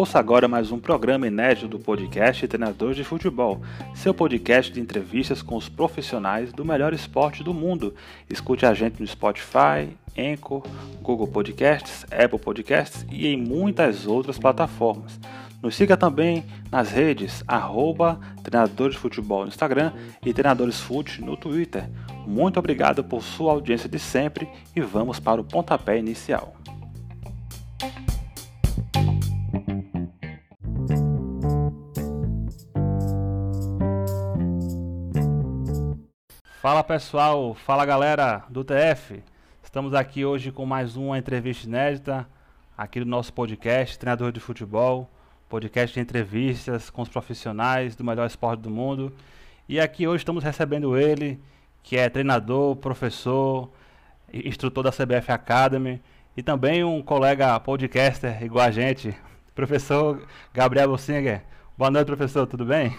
Ouça agora mais um programa inédito do podcast Treinadores de Futebol, seu podcast de entrevistas com os profissionais do melhor esporte do mundo. Escute a gente no Spotify, Anchor, Google Podcasts, Apple Podcasts e em muitas outras plataformas. Nos siga também nas redes arroba Treinadores de Futebol no Instagram e Treinadores Fute no Twitter. Muito obrigado por sua audiência de sempre e vamos para o pontapé inicial. Fala pessoal, fala galera do TF. Estamos aqui hoje com mais uma entrevista inédita aqui do nosso podcast Treinador de Futebol, podcast de entrevistas com os profissionais do melhor esporte do mundo. E aqui hoje estamos recebendo ele, que é treinador, professor, instrutor da CBF Academy e também um colega podcaster igual a gente, professor Gabriel Singer. Boa noite, professor, tudo bem?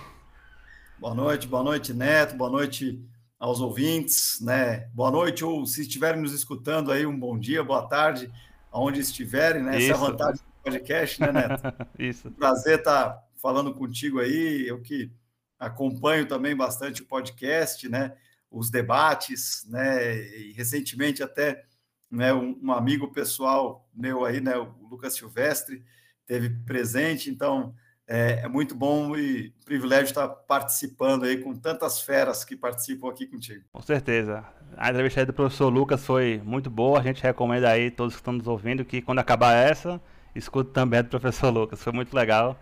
Boa noite, boa noite, Neto, boa noite aos ouvintes, né? Boa noite, ou se estiverem nos escutando aí, um bom dia, boa tarde, aonde estiverem, né? Isso. Essa é a vantagem podcast, né, Neto? Isso. Prazer estar falando contigo aí, eu que acompanho também bastante o podcast, né? Os debates, né? E recentemente até né, um, um amigo pessoal meu aí, né? O Lucas Silvestre, teve presente, então é, é, muito bom e privilégio estar participando aí com tantas feras que participam aqui contigo. Com certeza. A entrevista aí do professor Lucas foi muito boa. A gente recomenda aí todos que estão nos ouvindo que quando acabar essa, escute também do professor Lucas. Foi muito legal.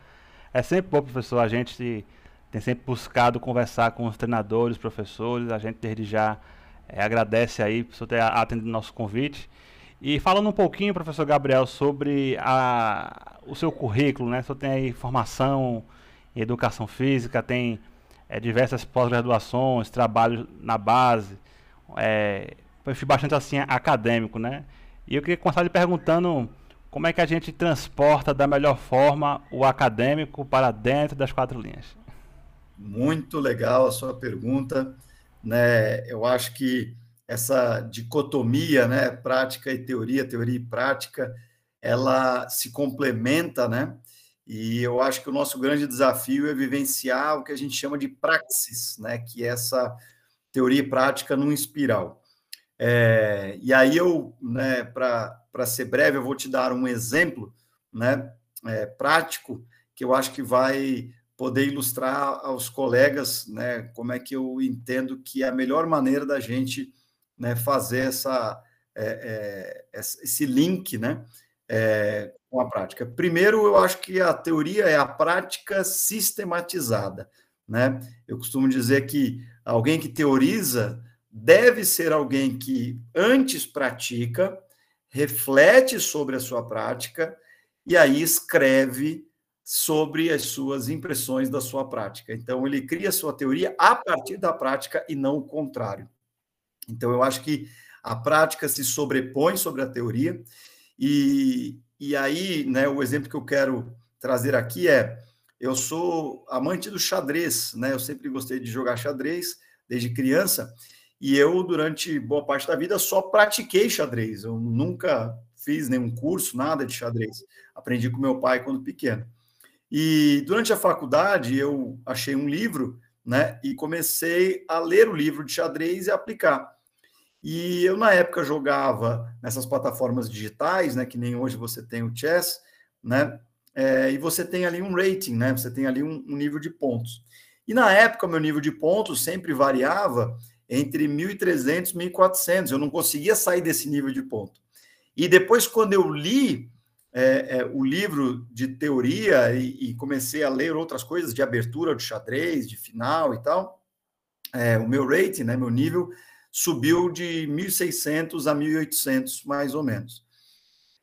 É sempre bom, professor. A gente tem sempre buscado conversar com os treinadores, professores. A gente desde já é, agradece aí por ter atendido nosso convite. E falando um pouquinho, professor Gabriel, sobre a, o seu currículo, né? Senhor tem aí formação em educação física, tem é, diversas pós-graduações, trabalho na base, é, bastante assim acadêmico, né? E eu queria começar lhe perguntando como é que a gente transporta da melhor forma o acadêmico para dentro das quatro linhas. Muito legal a sua pergunta, né? Eu acho que essa dicotomia, né, prática e teoria, teoria e prática, ela se complementa, né? E eu acho que o nosso grande desafio é vivenciar o que a gente chama de praxis, né? Que é essa teoria e prática num espiral. É, e aí eu, né, para ser breve, eu vou te dar um exemplo, né, é, prático que eu acho que vai poder ilustrar aos colegas, né, como é que eu entendo que é a melhor maneira da gente né, fazer essa, é, é, esse link né, é, com a prática. Primeiro, eu acho que a teoria é a prática sistematizada. Né? Eu costumo dizer que alguém que teoriza deve ser alguém que antes pratica, reflete sobre a sua prática e aí escreve sobre as suas impressões da sua prática. Então, ele cria sua teoria a partir da prática e não o contrário. Então, eu acho que a prática se sobrepõe sobre a teoria, e, e aí, né, o exemplo que eu quero trazer aqui é: eu sou amante do xadrez, né? Eu sempre gostei de jogar xadrez desde criança, e eu, durante boa parte da vida, só pratiquei xadrez. Eu nunca fiz nenhum curso, nada de xadrez. Aprendi com meu pai quando pequeno. E durante a faculdade, eu achei um livro, né? E comecei a ler o livro de xadrez e aplicar. E eu, na época, jogava nessas plataformas digitais, né? Que nem hoje você tem o chess, né? É, e você tem ali um rating, né? Você tem ali um, um, nível de pontos. E na época, meu nível de pontos sempre variava entre 1.300 e 1.400. Eu não conseguia sair desse nível de ponto. E depois, quando eu li é, é, o livro de teoria e, e, comecei a ler outras coisas de abertura do xadrez, de final e tal, é, o meu rating, né? Meu nível subiu de 1.600 a 1.800, mais ou menos.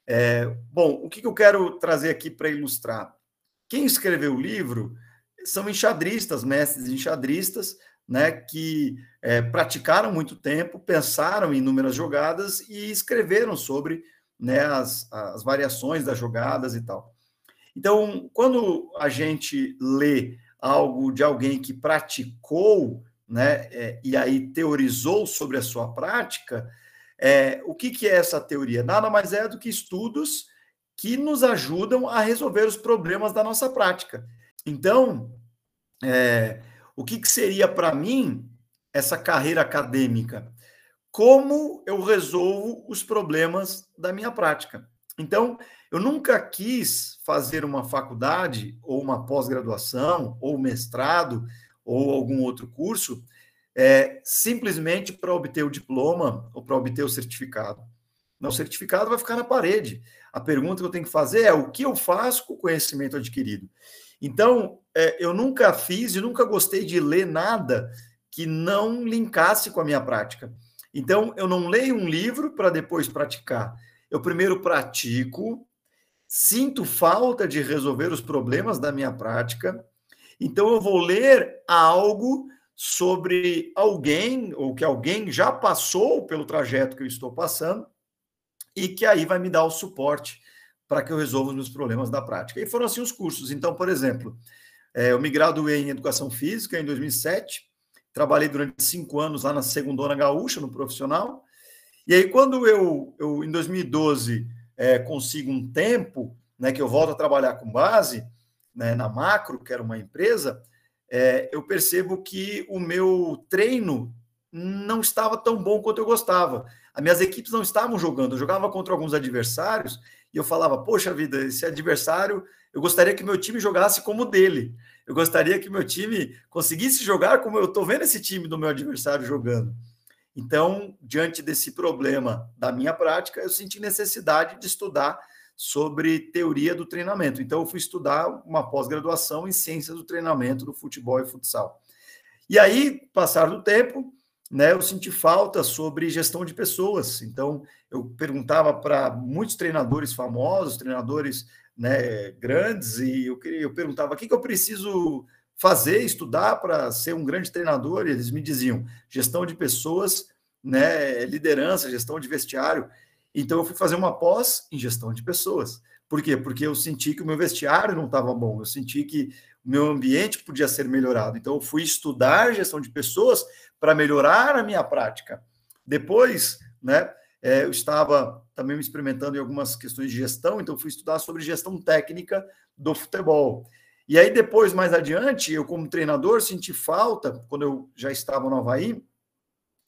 É, bom, o que, eu quero trazer aqui para ilustrar? Quem escreveu o livro são enxadristas, mestres enxadristas, né, que é, praticaram muito tempo, pensaram em inúmeras jogadas e escreveram sobre né, as, as variações das jogadas e tal. Então, quando a gente lê algo de alguém que praticou né, é, e aí teorizou sobre a sua prática, É, o que, que é essa teoria? Nada mais é do que estudos que nos ajudam a resolver os problemas da nossa prática. Então, é, o que, que seria para mim essa carreira acadêmica? Como eu resolvo os problemas da minha prática? Então, eu nunca quis fazer uma faculdade, ou uma pós-graduação, ou mestrado, ou algum outro curso, é, simplesmente para obter o diploma ou para obter o certificado. Não, o certificado vai ficar na parede. A pergunta que eu tenho que fazer é o que eu faço com o conhecimento adquirido. Então, é, eu nunca fiz e nunca gostei de ler nada que não linkasse com a minha prática. Então, eu não leio um livro para depois praticar. Eu primeiro pratico, sinto falta de resolver os problemas da minha prática, então eu vou ler algo sobre alguém ou que alguém já passou pelo trajeto que eu estou passando e que aí vai me dar o suporte para que eu resolva os meus problemas da prática. E foram assim os cursos. Então, por exemplo, é, eu me graduei em Educação Física em 2007, trabalhei durante cinco anos lá na Segundona Gaúcha, no profissional, e aí quando eu, eu em 2012, é, consigo um tempo, né, que eu volto a trabalhar com base né, na Macro, que era uma empresa, é, eu percebo que o meu treino não estava tão bom quanto eu gostava. As minhas equipes não estavam jogando, eu jogava contra alguns adversários e eu falava, poxa vida, esse adversário, eu gostaria que meu time jogasse como o dele. Eu gostaria que meu time conseguisse jogar como eu estou vendo esse time do meu adversário jogando. Então, diante desse problema da minha prática, eu senti necessidade de estudar sobre teoria do treinamento. Então, eu fui estudar uma pós-graduação em ciências do treinamento do futebol e futsal. E aí, passar do tempo, né, eu senti falta sobre gestão de pessoas. Então, eu perguntava para muitos treinadores famosos, treinadores né, grandes, e eu, eu perguntava o que, que eu preciso fazer, estudar para ser um grande treinador, e eles me diziam gestão de pessoas, né, liderança, gestão de vestiário. Então, eu fui fazer uma pós em gestão de pessoas. Por quê? Porque eu senti que o meu vestiário não estava bom, eu senti que meu ambiente podia ser melhorado. Então, eu fui estudar gestão de pessoas para melhorar a minha prática. Depois, né, é, eu estava também me experimentando em algumas questões de gestão, então fui estudar sobre gestão técnica do futebol. E aí, depois, mais adiante, eu, como treinador, senti falta, quando eu já estava no Havaí,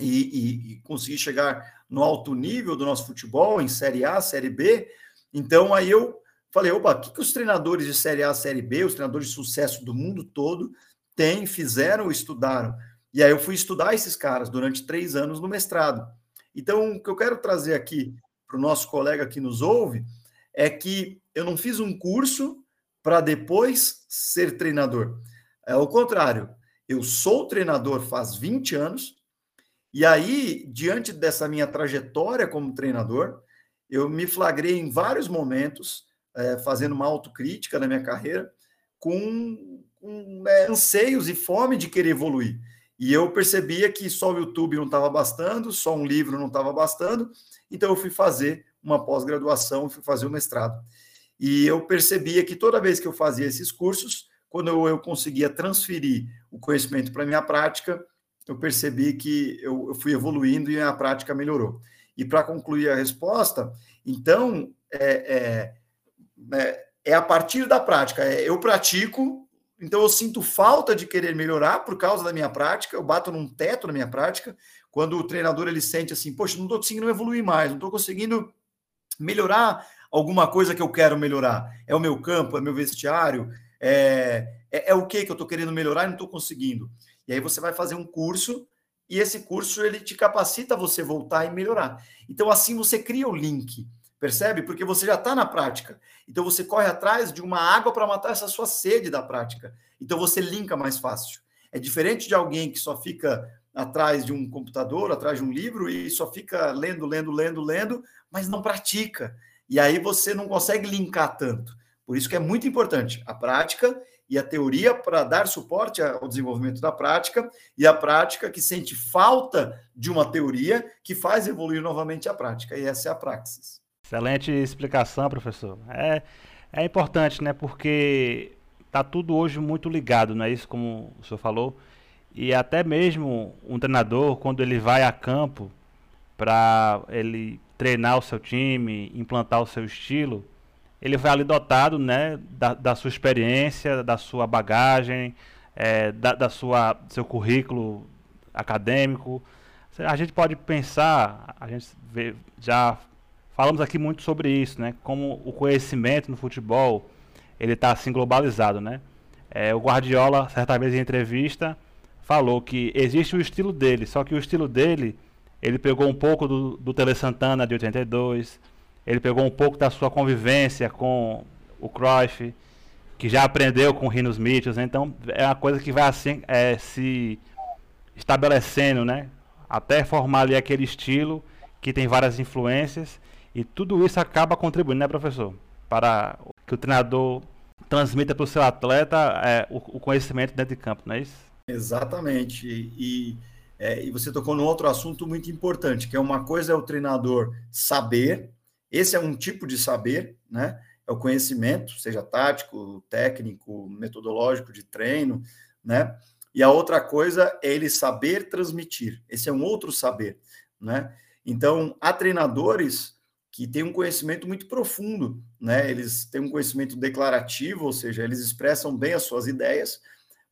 e, e, e consegui chegar no alto nível do nosso futebol, em Série A, Série B. Então, aí eu falei: opa, o que, que os treinadores de Série A, Série B, os treinadores de sucesso do mundo todo, têm, fizeram estudaram? E aí eu fui estudar esses caras durante três anos no mestrado. Então, o que eu quero trazer aqui para o nosso colega que nos ouve é que eu não fiz um curso para depois ser treinador. É o contrário. Eu sou treinador faz 20 anos, e aí, diante dessa minha trajetória como treinador, eu me flagrei em vários momentos, é, fazendo uma autocrítica na minha carreira, com, com é, anseios e fome de querer evoluir. E eu percebia que só o YouTube não estava bastando, só um livro não estava bastando, então eu fui fazer uma pós-graduação, fui fazer o um mestrado. E eu percebia que toda vez que eu fazia esses cursos, quando eu, eu conseguia transferir o conhecimento para a minha prática, eu percebi que eu, eu, fui evoluindo e a prática melhorou. E para concluir a resposta, então, é, é, é, é a partir da prática. É, eu pratico, então eu sinto falta de querer melhorar por causa da minha prática, eu bato num teto na minha prática, quando o treinador ele sente assim, poxa, não estou conseguindo evoluir mais, não estou conseguindo melhorar alguma coisa que eu quero melhorar. É o meu campo, é meu vestiário, é, é, é o que que eu estou querendo melhorar e não estou conseguindo. E aí você vai fazer um curso e esse curso ele te capacita a você voltar e melhorar. Então assim você cria o link Percebe? Porque você já está na prática. Então você corre atrás de uma água para matar essa sua sede da prática. Então você linka mais fácil. É diferente de alguém que só fica atrás de um computador, atrás de um livro e só fica lendo, lendo, lendo, lendo, mas não pratica. E aí você não consegue linkar tanto. Por isso que é muito importante a prática e a teoria para dar suporte ao desenvolvimento da prática e a prática que sente falta de uma teoria que faz evoluir novamente a prática. E essa é a praxis. Excelente explicação, professor. É, é importante, né? Porque tá tudo hoje muito ligado, não é isso como o senhor falou? E até mesmo um treinador, quando ele vai a campo, para ele treinar o seu time, implantar o seu estilo, ele vai ali dotado né, da, da sua experiência, da sua bagagem, é, da, da sua seu currículo acadêmico. A gente pode pensar, a gente vê, já falamos aqui muito sobre isso, né? Como o conhecimento no futebol ele está assim globalizado, né? É, o Guardiola certa vez em entrevista falou que existe o estilo dele, só que o estilo dele ele pegou um pouco do, do Tele Santana de 82, ele pegou um pouco da sua convivência com o Cruyff, que já aprendeu com o Mitchells, né? então é uma coisa que vai assim é, se estabelecendo, né? Até formar ali aquele estilo que tem várias influências e tudo isso acaba contribuindo, né, professor, para que o treinador transmita para o seu atleta é, o, o, conhecimento dentro de campo, não é isso? Exatamente. E, é, e você tocou num outro assunto muito importante, que é uma coisa é o treinador saber, esse é um tipo de saber, né? É o conhecimento, seja tático, técnico, metodológico de treino, né? E a outra coisa é ele saber transmitir. Esse é um outro saber, né? Então, há treinadores que têm um conhecimento muito profundo, né? Eles têm um conhecimento declarativo, ou seja, eles expressam bem as suas ideias,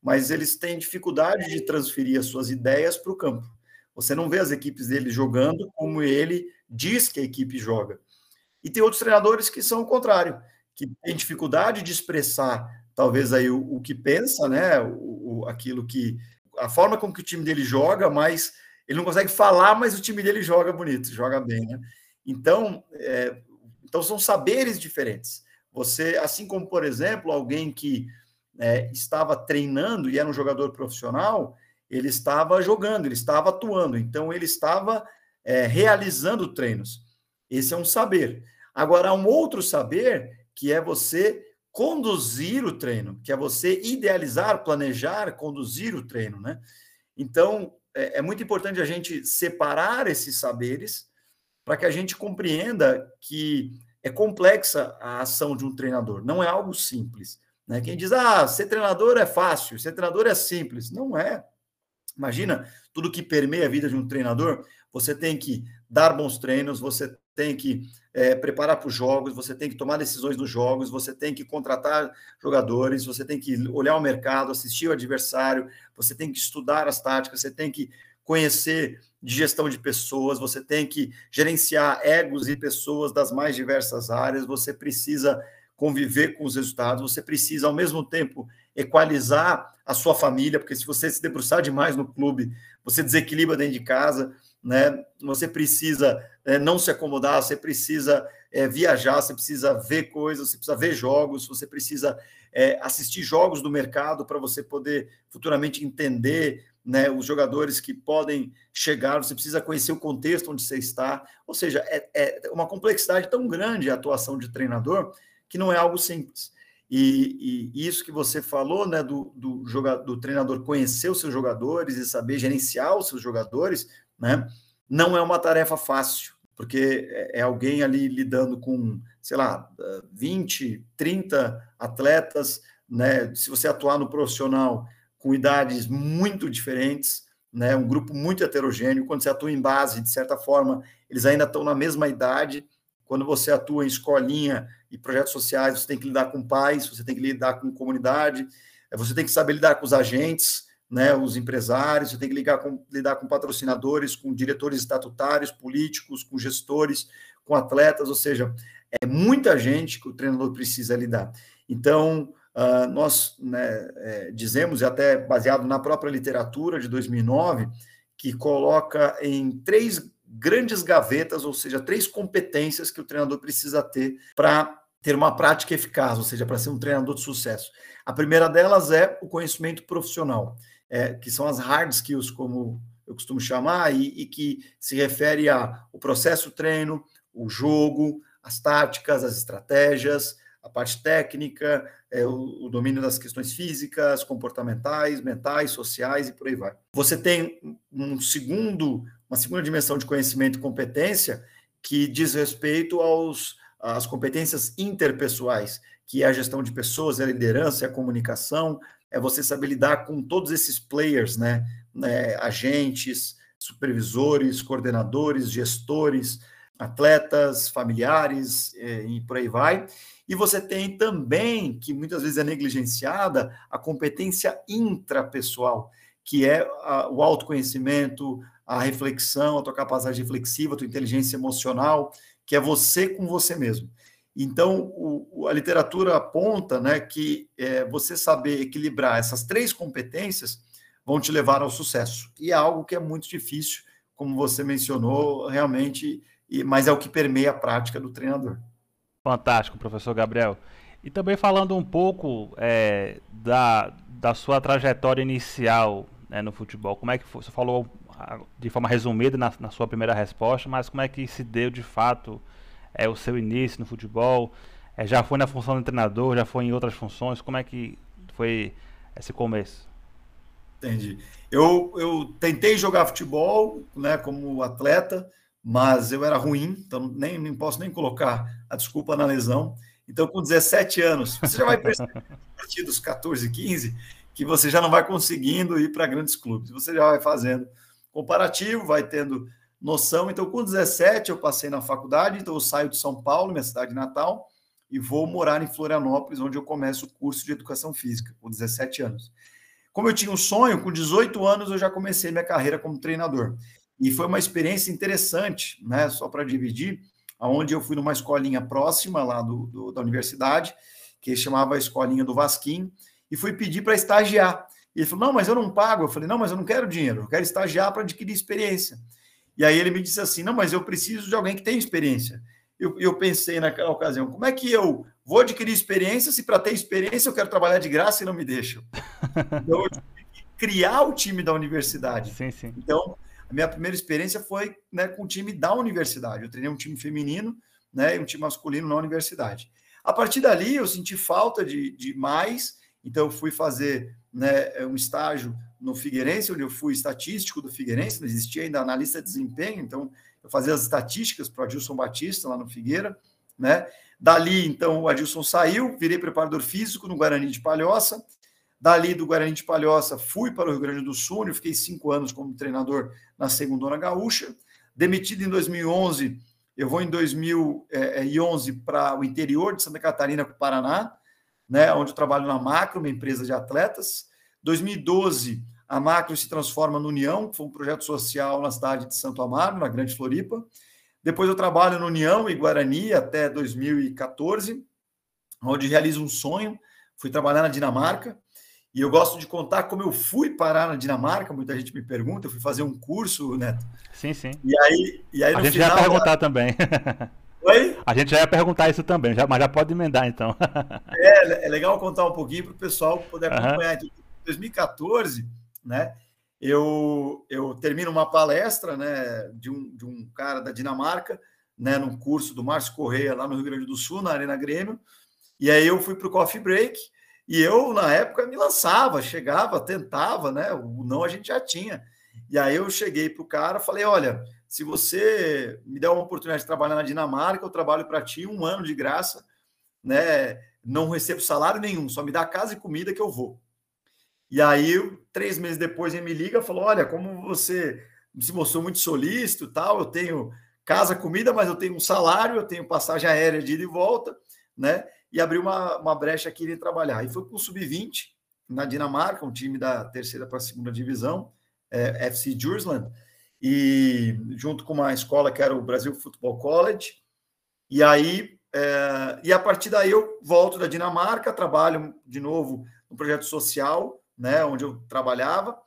mas eles têm dificuldade de transferir as suas ideias para o campo. Você não vê as equipes dele jogando como ele diz que a equipe joga. E tem outros treinadores que são o contrário, que têm dificuldade de expressar talvez aí o, o que pensa, né? O, o, aquilo que a forma como que o time dele joga, mas ele não consegue falar, mas o time dele joga bonito, joga bem, né? Então, é, então são saberes diferentes. Você, assim como por exemplo, alguém que é, estava treinando e era um jogador profissional, ele estava jogando, ele estava atuando, então ele estava é, realizando treinos. Esse é um saber. Agora, há um outro saber que é você conduzir o treino, que é você idealizar, planejar, conduzir o treino, né? Então, é, é muito importante a gente separar esses saberes para que a gente compreenda que é complexa a ação de um treinador, não é algo simples. Né? Quem diz, ah, ser treinador é fácil, ser treinador é simples. Não é. Imagina tudo que permeia a vida de um treinador. Você tem que dar bons treinos, você tem que é, preparar para os jogos, você tem que tomar decisões nos jogos, você tem que contratar jogadores, você tem que olhar o mercado, assistir o adversário, você tem que estudar as táticas, você tem que conhecer de gestão de pessoas, você tem que gerenciar egos e pessoas das mais diversas áreas, você precisa conviver com os resultados, você precisa, ao mesmo tempo, equalizar a sua família, porque se você se debruçar demais no clube, você desequilibra dentro de casa, né? Você precisa é, não se acomodar, você precisa é, viajar, você precisa ver coisas, você precisa ver jogos, você precisa é, assistir jogos do mercado para você poder futuramente entender né, os jogadores que podem chegar, você precisa conhecer o contexto onde você está. Ou seja, é, é uma complexidade tão grande a atuação de treinador que não é algo simples. E, e isso que você falou, né, do, do, jogador, do treinador conhecer os seus jogadores e saber gerenciar os seus jogadores, né, não é uma tarefa fácil, porque é, é alguém ali lidando com, sei lá, 20, 30 atletas, né, se você atuar no profissional com idades muito diferentes, né, um grupo muito heterogêneo, quando você atua em base, de certa forma, eles ainda estão na mesma idade, quando você atua em escolinha e projetos sociais, você tem que lidar com pais, você tem que lidar com comunidade, eh, você tem que saber lidar com os agentes, né, os empresários, você tem que lidar com, lidar com patrocinadores, com diretores estatutários, políticos, com gestores, com atletas, ou seja, é muita gente que o treinador precisa lidar. Então, uh, nós né, é, dizemos, e até baseado na própria literatura de 2009, que coloca em três grandes gavetas, ou seja, três competências que o treinador precisa ter para ter uma prática eficaz, ou seja, para ser um treinador de sucesso. A primeira delas é o conhecimento profissional, é, que são as hard skills, como eu costumo chamar, e, e que se refere ao processo treino, o jogo, as táticas, as estratégias, a parte técnica, é, o, o, domínio das questões físicas, comportamentais, mentais, sociais e por aí vai. Você tem um segundo uma segunda dimensão de conhecimento e competência que diz respeito aos, às competências interpessoais, que é a gestão de pessoas, é a liderança, é a comunicação, é você saber lidar com todos esses players, né, né agentes, supervisores, coordenadores, gestores, atletas, familiares eh, e por aí vai. E você tem também, que muitas vezes é negligenciada, a competência intrapessoal, que é a, o autoconhecimento, a reflexão, a tua capacidade reflexiva, a tua inteligência emocional, que é você com você mesmo. Então, o, a literatura aponta né, que é, você saber equilibrar essas três competências vão te levar ao sucesso. E é algo que é muito difícil, como você mencionou, realmente, e, mas é o que permeia a prática do treinador. Fantástico, professor Gabriel. E também falando um pouco é, da, da sua trajetória inicial né, no futebol, como é que foi? Você falou de forma resumida na, na, sua primeira resposta, mas como é que se deu de fato é, o seu início no futebol? É, já foi na função de treinador, já foi em outras funções? Como é que foi esse começo? Entendi. Eu, eu tentei jogar futebol né, como atleta, mas eu era ruim, então nem, nem posso nem colocar a desculpa na lesão. Então, com 17 anos, você já vai perceber a partir dos 14, 15, que você já não vai conseguindo ir para grandes clubes. Você já vai fazendo comparativo, vai tendo noção. Então, com 17, eu passei na faculdade, então eu saio de São Paulo, minha cidade natal, e vou morar em Florianópolis, onde eu começo o curso de educação física, com 17 anos. Como eu tinha um sonho, com 18 anos eu já comecei minha carreira como treinador. E foi uma experiência interessante, né? Só para dividir, aonde eu fui numa escolinha próxima lá do, do, da universidade, que chamava a Escolinha do Vasquinho, e fui pedir para estagiar. E ele falou: Não, mas eu não pago. Eu falei: Não, mas eu não quero dinheiro, eu quero estagiar para adquirir experiência. E aí ele me disse assim: Não, mas eu preciso de alguém que tenha experiência. Eu, eu pensei naquela ocasião: como é que eu vou adquirir experiência se para ter experiência eu quero trabalhar de graça e não me deixam? Então eu tive que criar o time da universidade. Sim, sim. Então, a minha primeira experiência foi né, com o time da universidade. Eu treinei um time feminino né, e um time masculino na universidade. A partir dali, eu senti falta de, de mais, então eu fui fazer né, um estágio no Figueirense, onde eu fui estatístico do Figueirense, não existia ainda analista de desempenho, então eu fazia as estatísticas para o Adilson Batista lá no Figueira, né? Dali, então, o Adilson saiu, virei preparador físico no Guarani de Palhoça. Dali do Guarani de Palhoça, fui para o Rio Grande do Sul, fiquei cinco anos como treinador na Segundona Gaúcha. Demitido em 2011, eu vou em 2011 para o interior de Santa Catarina, Paraná, né, onde eu trabalho na Macro, uma empresa de atletas. 2012, a Macro se transforma no União, que foi um projeto social na cidade de Santo Amaro, na Grande Floripa. Depois eu trabalho no União e Guarani até 2014, onde realizo um sonho. Fui trabalhar na Dinamarca. E eu gosto de contar como eu fui parar na Dinamarca. Muita gente me pergunta. Eu fui fazer um curso, Neto. Sim, sim. E aí, e aí a gente final, já ia perguntar também. Oi? A gente já ia perguntar isso também, já, mas já pode emendar então. é, é legal contar um pouquinho para o pessoal poder acompanhar. Uhum. Em 2014, né, eu, eu termino uma palestra né, de, um, de um cara da Dinamarca, né, num curso do Márcio Correia, lá no Rio Grande do Sul, na Arena Grêmio. E aí eu fui para o coffee break e eu, na época, me lançava, chegava, tentava, né? O não a gente já tinha. E aí eu cheguei para o cara falei: olha, se você me der uma oportunidade de trabalhar na Dinamarca, eu trabalho para ti um ano de graça, né? Não recebo salário nenhum, só me dá casa e comida que eu vou. E aí, três meses depois, ele me liga e falou: Olha, como você se mostrou muito solícito, tal, eu tenho casa, comida, mas eu tenho um salário, eu tenho passagem aérea de ida e volta, né? E abriu uma, uma brecha aqui de trabalhar. E foi com o Sub-20 na Dinamarca, um time da terceira para a segunda divisão, é, FC Jursland e junto com uma escola que era o Brasil Football College. E aí, é, e a partir daí eu volto da Dinamarca, trabalho de novo no projeto social, né, onde eu trabalhava,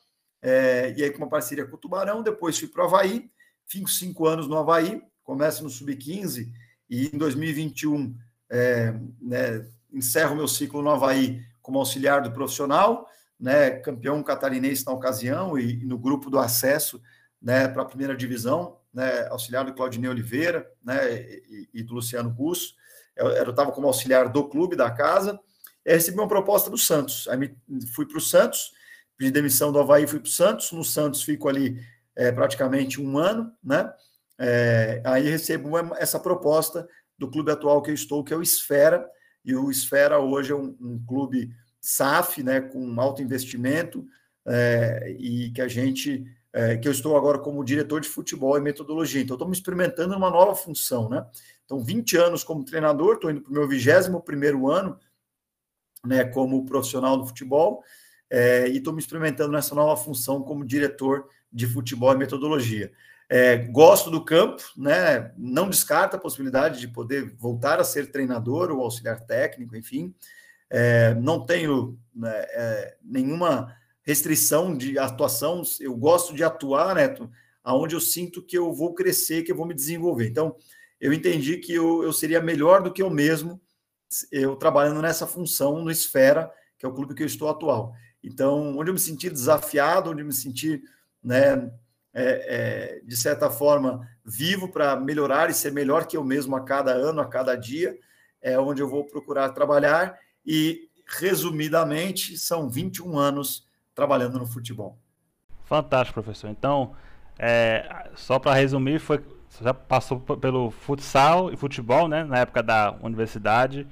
é, e aí com uma parceria com o Tubarão, depois fui para o Havaí, fico cinco anos no Havaí, começo no Sub-15 e em 2021 é, né, encerro meu ciclo no Havaí como auxiliar do profissional, né, campeão catarinense na ocasião e, e no grupo do acesso né, para a primeira divisão, né, auxiliar do Claudinei Oliveira né, e, e do Luciano Russo. Eu estava como auxiliar do clube, da casa. E recebi uma proposta do Santos. Aí fui para o Santos, pedi demissão do Havaí, fui para o Santos. No Santos fico ali é, praticamente um ano, né? É, aí recebo essa proposta do clube atual que eu estou, que é o Esfera. E o Esfera hoje é um, um clube SAF, né, com alto investimento, é, e que a gente é, que eu estou agora como diretor de futebol e metodologia. Então, estou me experimentando numa nova função, né? Então, 20 anos como treinador, estou indo para o meu 21 ano né, como profissional do futebol, é, e estou me experimentando nessa nova função como diretor de futebol e metodologia. É, gosto do campo, né? Não descarta a possibilidade de poder voltar a ser treinador ou auxiliar técnico, enfim. É, não tenho né, é, nenhuma restrição de atuação. Eu gosto de atuar, Neto, aonde eu sinto que eu vou crescer, que eu vou me desenvolver. Então, eu entendi que eu, eu seria melhor do que eu mesmo, eu trabalhando nessa função no Esfera, que é o clube que eu estou atual. Então, onde eu me senti desafiado, onde eu me senti, né, é, é, de certa forma, vivo para melhorar e ser melhor que eu mesmo a cada ano, a cada dia, é onde eu vou procurar trabalhar. E, resumidamente, são 21 anos trabalhando no futebol. Fantástico, professor. Então, é, só para resumir, foi, você já passou pelo futsal e futebol, né? Na época da universidade.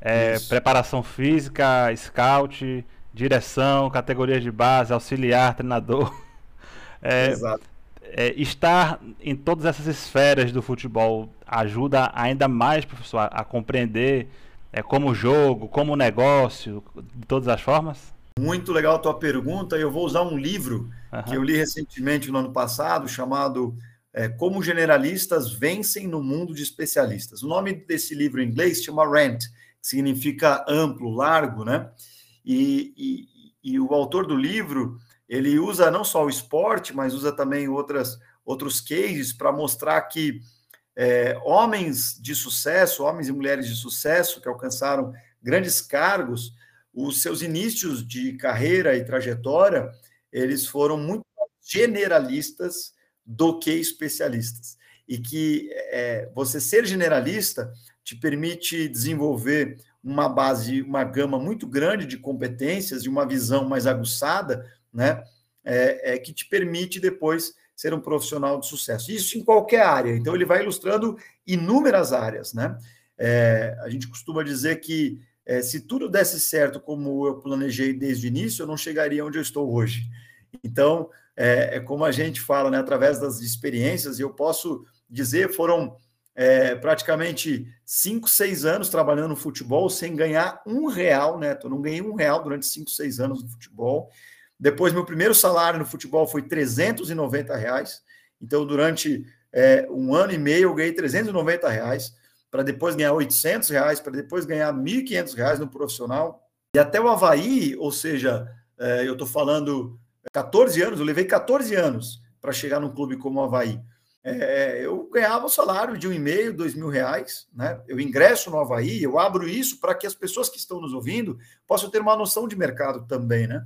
É, preparação física, scout, direção, categorias de base, auxiliar, treinador. É. É, estar em todas essas esferas do futebol ajuda ainda mais, professor, a, a compreender é, como jogo, como negócio, de todas as formas? Muito legal a tua pergunta. Eu vou usar um livro uhum. que eu li recentemente no ano passado, chamado é, Como Generalistas Vencem no Mundo de Especialistas. O nome desse livro em inglês chama Rent, que significa amplo, largo, né? E, e, e, o autor do livro ele usa não só o esporte, mas usa também outras, outros cases para mostrar que é, homens de sucesso, homens e mulheres de sucesso que alcançaram grandes cargos, os seus inícios de carreira e trajetória, eles foram muito generalistas do que especialistas. E que é, você ser generalista te permite desenvolver uma base, uma gama muito grande de competências e uma visão mais aguçada, né? É, é, que te permite depois ser um profissional de sucesso. Isso em qualquer área. Então, ele vai ilustrando inúmeras áreas, né? É, a gente costuma dizer que é, se tudo desse certo como eu planejei desde o início, eu não chegaria onde eu estou hoje. Então, é, é como a gente fala, né, através das experiências, eu posso dizer, foram é, praticamente cinco, seis anos trabalhando no futebol sem ganhar um real, né? Eu não ganhei um real durante cinco, seis anos no futebol. Depois, meu primeiro salário no futebol foi 390 reais. Então, durante é, um ano e meio, eu ganhei 390 reais para depois ganhar 800 reais, para depois ganhar 1.500 reais no profissional. E até o Havaí, ou seja, é, eu estou falando 14 anos, eu levei 14 anos para chegar num clube como o Havaí. É, eu ganhava um salário de um e meio, dois mil reais, né? Eu ingresso no Havaí, eu abro isso para que as pessoas que estão nos ouvindo possam ter uma noção de mercado também, né?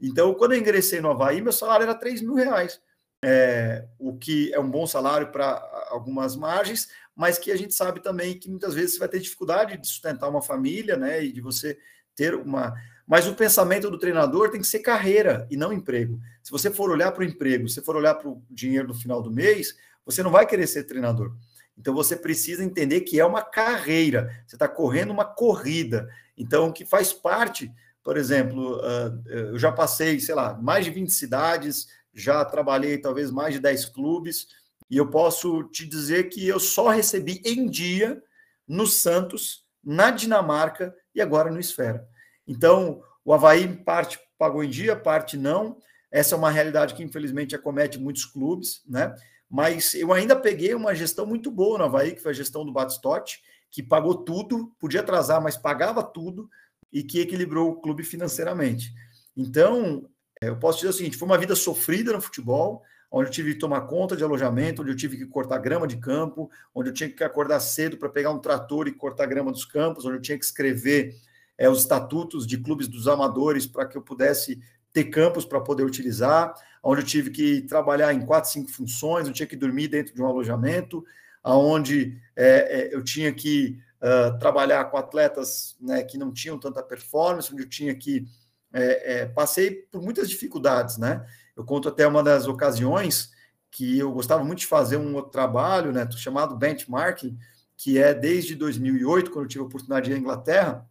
Então, quando eu ingressei no Havaí, meu salário era três mil reais, é, o que é um bom salário para algumas margens, mas que a gente sabe também que muitas vezes você vai ter dificuldade de sustentar uma família, né? E de você ter uma. Mas o pensamento do treinador tem que ser carreira e não emprego. Se você for olhar para o emprego, se for olhar para o dinheiro no final do mês, você não vai querer ser treinador. Então você precisa entender que é uma carreira. Você está correndo uma corrida. Então, que faz parte, por exemplo, eu já passei, sei lá, mais de 20 cidades, já trabalhei talvez mais de 10 clubes e eu posso te dizer que eu só recebi em dia no Santos, na Dinamarca e agora no Esfera. Então, o Havaí parte pagou em dia, parte não. Essa é uma realidade que infelizmente acomete muitos clubes, né? Mas eu ainda peguei uma gestão muito boa no Havaí, que foi a gestão do Batistotti, que pagou tudo, podia atrasar, mas pagava tudo e que equilibrou o clube financeiramente. Então, é, eu posso dizer o seguinte: foi uma vida sofrida no futebol, onde eu tive que tomar conta de alojamento, onde eu tive que cortar grama de campo, onde eu tinha que acordar cedo para pegar um trator e cortar grama dos campos, onde eu tinha que escrever é, os estatutos de clubes dos amadores para que eu pudesse ter campos para poder utilizar, onde eu tive que trabalhar em quatro, cinco funções, eu tinha que dormir dentro de um alojamento, aonde é, é, eu tinha que uh, trabalhar com atletas né, que não tinham tanta performance, onde eu tinha que é, é, passei por muitas dificuldades, né? Eu conto até uma das ocasiões que eu gostava muito de fazer um outro trabalho, né, chamado benchmarking, que é desde 2008, quando eu tive a oportunidade de ir à Inglaterra,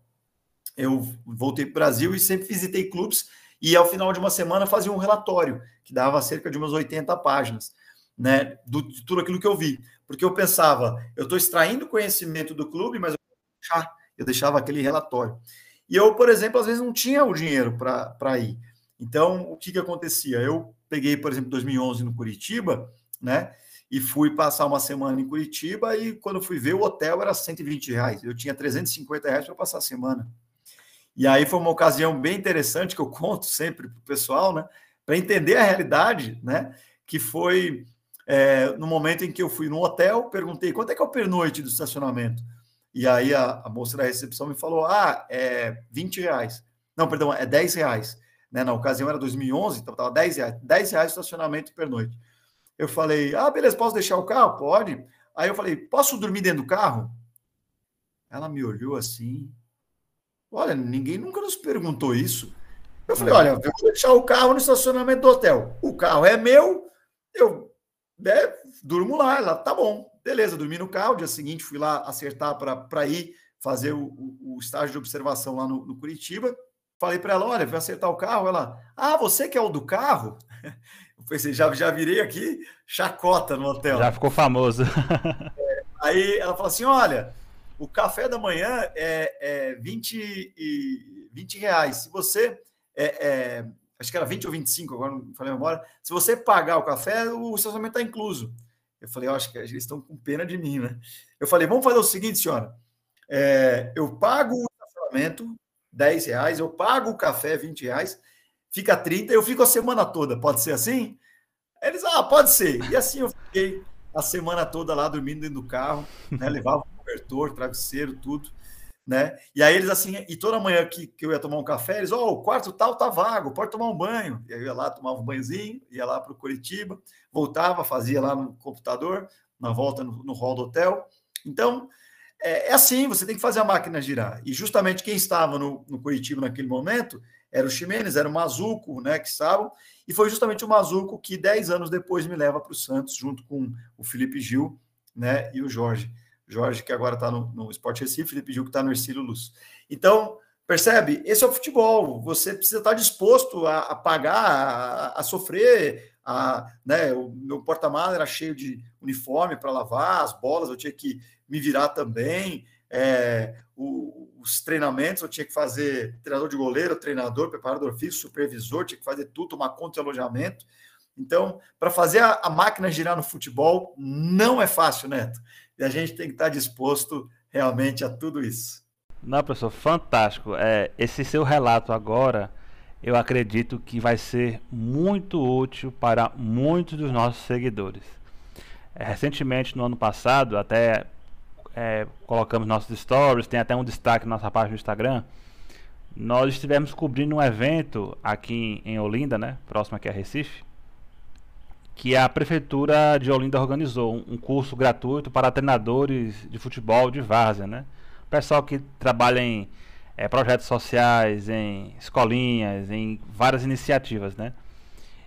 eu voltei para o Brasil e sempre visitei clubes e ao final de uma semana fazia um relatório que dava cerca de umas 80 páginas, né, do, de tudo aquilo que eu vi, porque eu pensava, eu estou extraindo conhecimento do clube, mas eu, deixar, eu deixava aquele relatório. E eu, por exemplo, às vezes não tinha o dinheiro para ir. Então, o que, que acontecia? Eu peguei, por exemplo, 2011 no Curitiba, né? E fui passar uma semana em Curitiba e quando fui ver o hotel era 120 reais. Eu tinha 350 reais para passar a semana. E aí foi uma ocasião bem interessante que eu conto sempre para o pessoal, né? Para entender a realidade, né? Que foi é, no momento em que eu fui no hotel, perguntei quanto é que é o pernoite do estacionamento. E aí a, a, moça da recepção me falou: ah, é 20 reais. Não, perdão, é 10 reais. Né? Na ocasião era 2011, então estava 10 reais. 10 reais estacionamento pernoite. Eu falei: ah, beleza, posso deixar o carro? Pode. Aí eu falei: posso dormir dentro do carro? Ela me olhou assim, Olha, ninguém nunca nos perguntou isso. Eu falei, olha, eu vou deixar o carro no estacionamento do hotel. O carro é meu, eu né, durmo lá. Ela, tá bom, beleza, dormi no carro. Dia seguinte fui lá acertar para ir fazer o, o, o, estágio de observação lá no, no Curitiba. Falei para ela, olha, vou acertar o carro. Ela, ah, você que é o do carro? Eu pensei, já, já virei aqui chacota no hotel. Já ficou famoso. É, aí ela falou assim, olha, o café da manhã é, é 20, e, 20 reais. Se você. É, é, acho que era 20 ou 25, agora não falei memória. Se você pagar o café, o estacionamento está incluso. Eu falei, eu acho que eles estão com pena de mim, né? Eu falei, vamos fazer o seguinte, senhora. É, eu pago o estacionamento, 10 reais, eu pago o café, 20 reais, fica 30, eu fico a semana toda. Pode ser assim? Eles, ah, pode ser. E assim eu fiquei a semana toda lá dormindo dentro do carro, né? Levava cobertor, travesseiro, tudo, né? E aí eles assim, e toda manhã que, que eu ia tomar um café, eles, ó, oh, o quarto tal tá vago, pode tomar um banho. E aí eu ia lá, tomava um banhozinho, ia lá para o Curitiba, voltava, fazia lá no computador, na volta no, no hall do hotel. Então, é, é, assim, você tem que fazer a máquina girar. E justamente quem estava no, no Curitiba naquele momento era o Ximenes, era o Mazuco, né, que estavam, e foi justamente o Mazuco que dez anos depois me leva para o Santos, junto com o Felipe Gil, né, e o Jorge. Jorge, que agora está no, no Sport Recife, ele pediu que está no Ercílio Luz. Então, percebe? Esse é o futebol. Você precisa estar disposto a, a pagar, a, a, sofrer. A, né, o meu porta-malas era cheio de uniforme para lavar, as bolas eu tinha que me virar também. É, o, os treinamentos eu tinha que fazer treinador de goleiro, treinador, preparador físico, supervisor, tinha que fazer tudo, tomar conta de alojamento. Então, para fazer a, a máquina girar no futebol, não é fácil, Neto e a gente tem que estar disposto realmente a tudo isso. Não, professor, fantástico. É, esse seu relato agora, eu acredito que vai ser muito útil para muitos dos nossos seguidores. É, recentemente, no ano passado, até é, colocamos nossos stories, tem até um destaque na nossa página do Instagram. Nós estivemos cobrindo um evento aqui em Olinda, né, próximo aqui a Recife, que a prefeitura de Olinda organizou um curso gratuito para treinadores de futebol de várzea, né? Pessoal que trabalha em é, projetos sociais, em escolinhas, em várias iniciativas, né?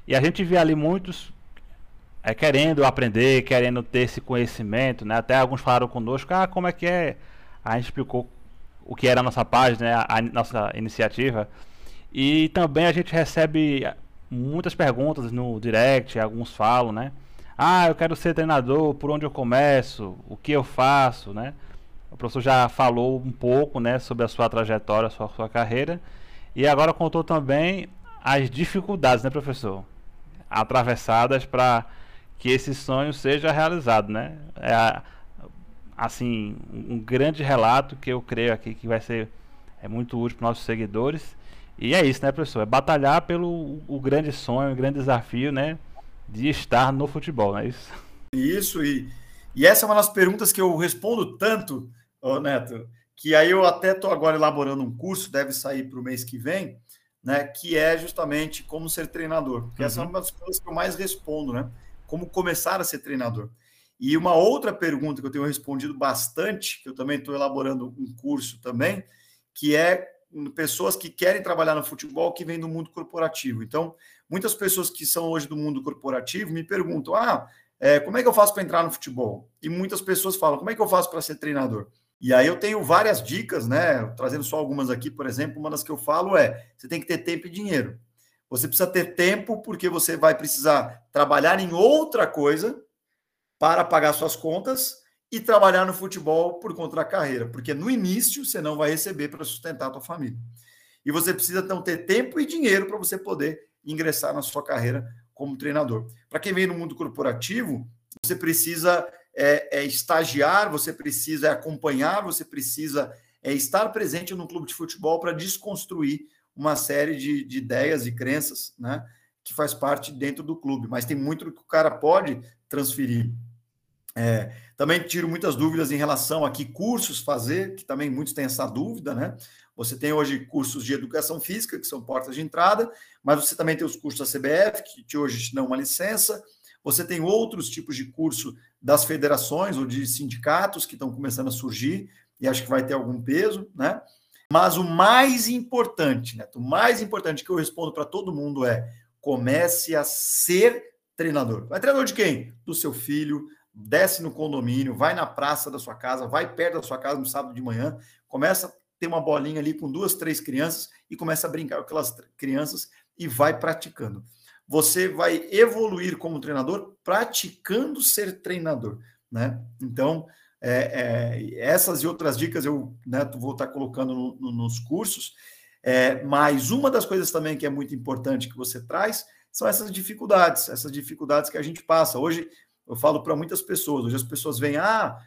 E a gente vê ali muitos é, querendo aprender, querendo ter esse conhecimento, né? Até alguns falaram conosco, ah, como é que é? A gente explicou o que era a nossa página, a, a nossa iniciativa. E também a gente recebe muitas perguntas no direct, alguns falam, né? Ah, eu quero ser treinador, por onde eu começo? O que eu faço, né? O professor já falou um pouco, né, sobre a sua trajetória, a sua, sua carreira, e agora contou também as dificuldades, né, professor? Atravessadas para que esse sonho seja realizado, né? É, assim, um grande relato que eu creio aqui que vai ser é muito útil para nossos seguidores e é isso, né, professor? É batalhar pelo o grande sonho, o grande desafio, né? De estar no futebol, não é isso? Isso, e, e essa é uma das perguntas que eu respondo tanto, oh, Neto, que aí eu até estou agora elaborando um curso, deve sair para o mês que vem, né? Que é justamente como ser treinador. Porque uhum. essa é uhum. uma das coisas que eu mais respondo, né? Como começar a ser treinador. E uma outra pergunta que eu tenho respondido bastante, que eu também estou elaborando um curso também, que é pessoas que querem trabalhar no futebol que vêm do mundo corporativo. Então, muitas pessoas que são hoje do mundo corporativo me perguntam: ah, é, como é que eu faço para entrar no futebol? E muitas pessoas falam: como é que eu faço para ser treinador? E aí eu tenho várias dicas, né? Trazendo só algumas aqui, por exemplo, uma das que eu falo é: você tem que ter tempo e dinheiro. Você precisa ter tempo porque você vai precisar trabalhar em outra coisa para pagar suas contas e trabalhar no futebol por conta da carreira, porque no início você não vai receber para sustentar a tua família. E você precisa então ter tempo e dinheiro para você poder ingressar na sua carreira como treinador. Para quem vem no mundo corporativo, você precisa é, é, estagiar, você precisa acompanhar, você precisa é, estar presente no clube de futebol para desconstruir uma série de, de, ideias e crenças, né, que faz parte dentro do clube. Mas tem muito que o cara pode transferir. É, também tiro muitas dúvidas em relação a que cursos fazer, que também muitos têm essa dúvida, né? Você tem hoje cursos de educação física, que são portas de entrada, mas você também tem os cursos da CBF, que te hoje te dão uma licença. Você tem outros tipos de curso das federações ou de sindicatos que estão começando a surgir, e acho que vai ter algum peso, né? Mas o mais importante, né? O mais importante que eu respondo para todo mundo é: comece a ser treinador. Vai treinador de quem? Do seu filho, desce no condomínio, vai na praça da sua casa, vai perto da sua casa no sábado de manhã, começa a ter uma bolinha ali com duas, três crianças e começa a brincar com aquelas crianças e vai praticando. Você vai evoluir como treinador praticando ser treinador, né? Então, é, é, essas e outras dicas eu né, vou estar colocando no, no, nos cursos. É, mas uma das coisas também que é muito importante que você traz são essas dificuldades, essas dificuldades que a gente passa. Hoje, eu falo para muitas pessoas, hoje as pessoas vêm, ah,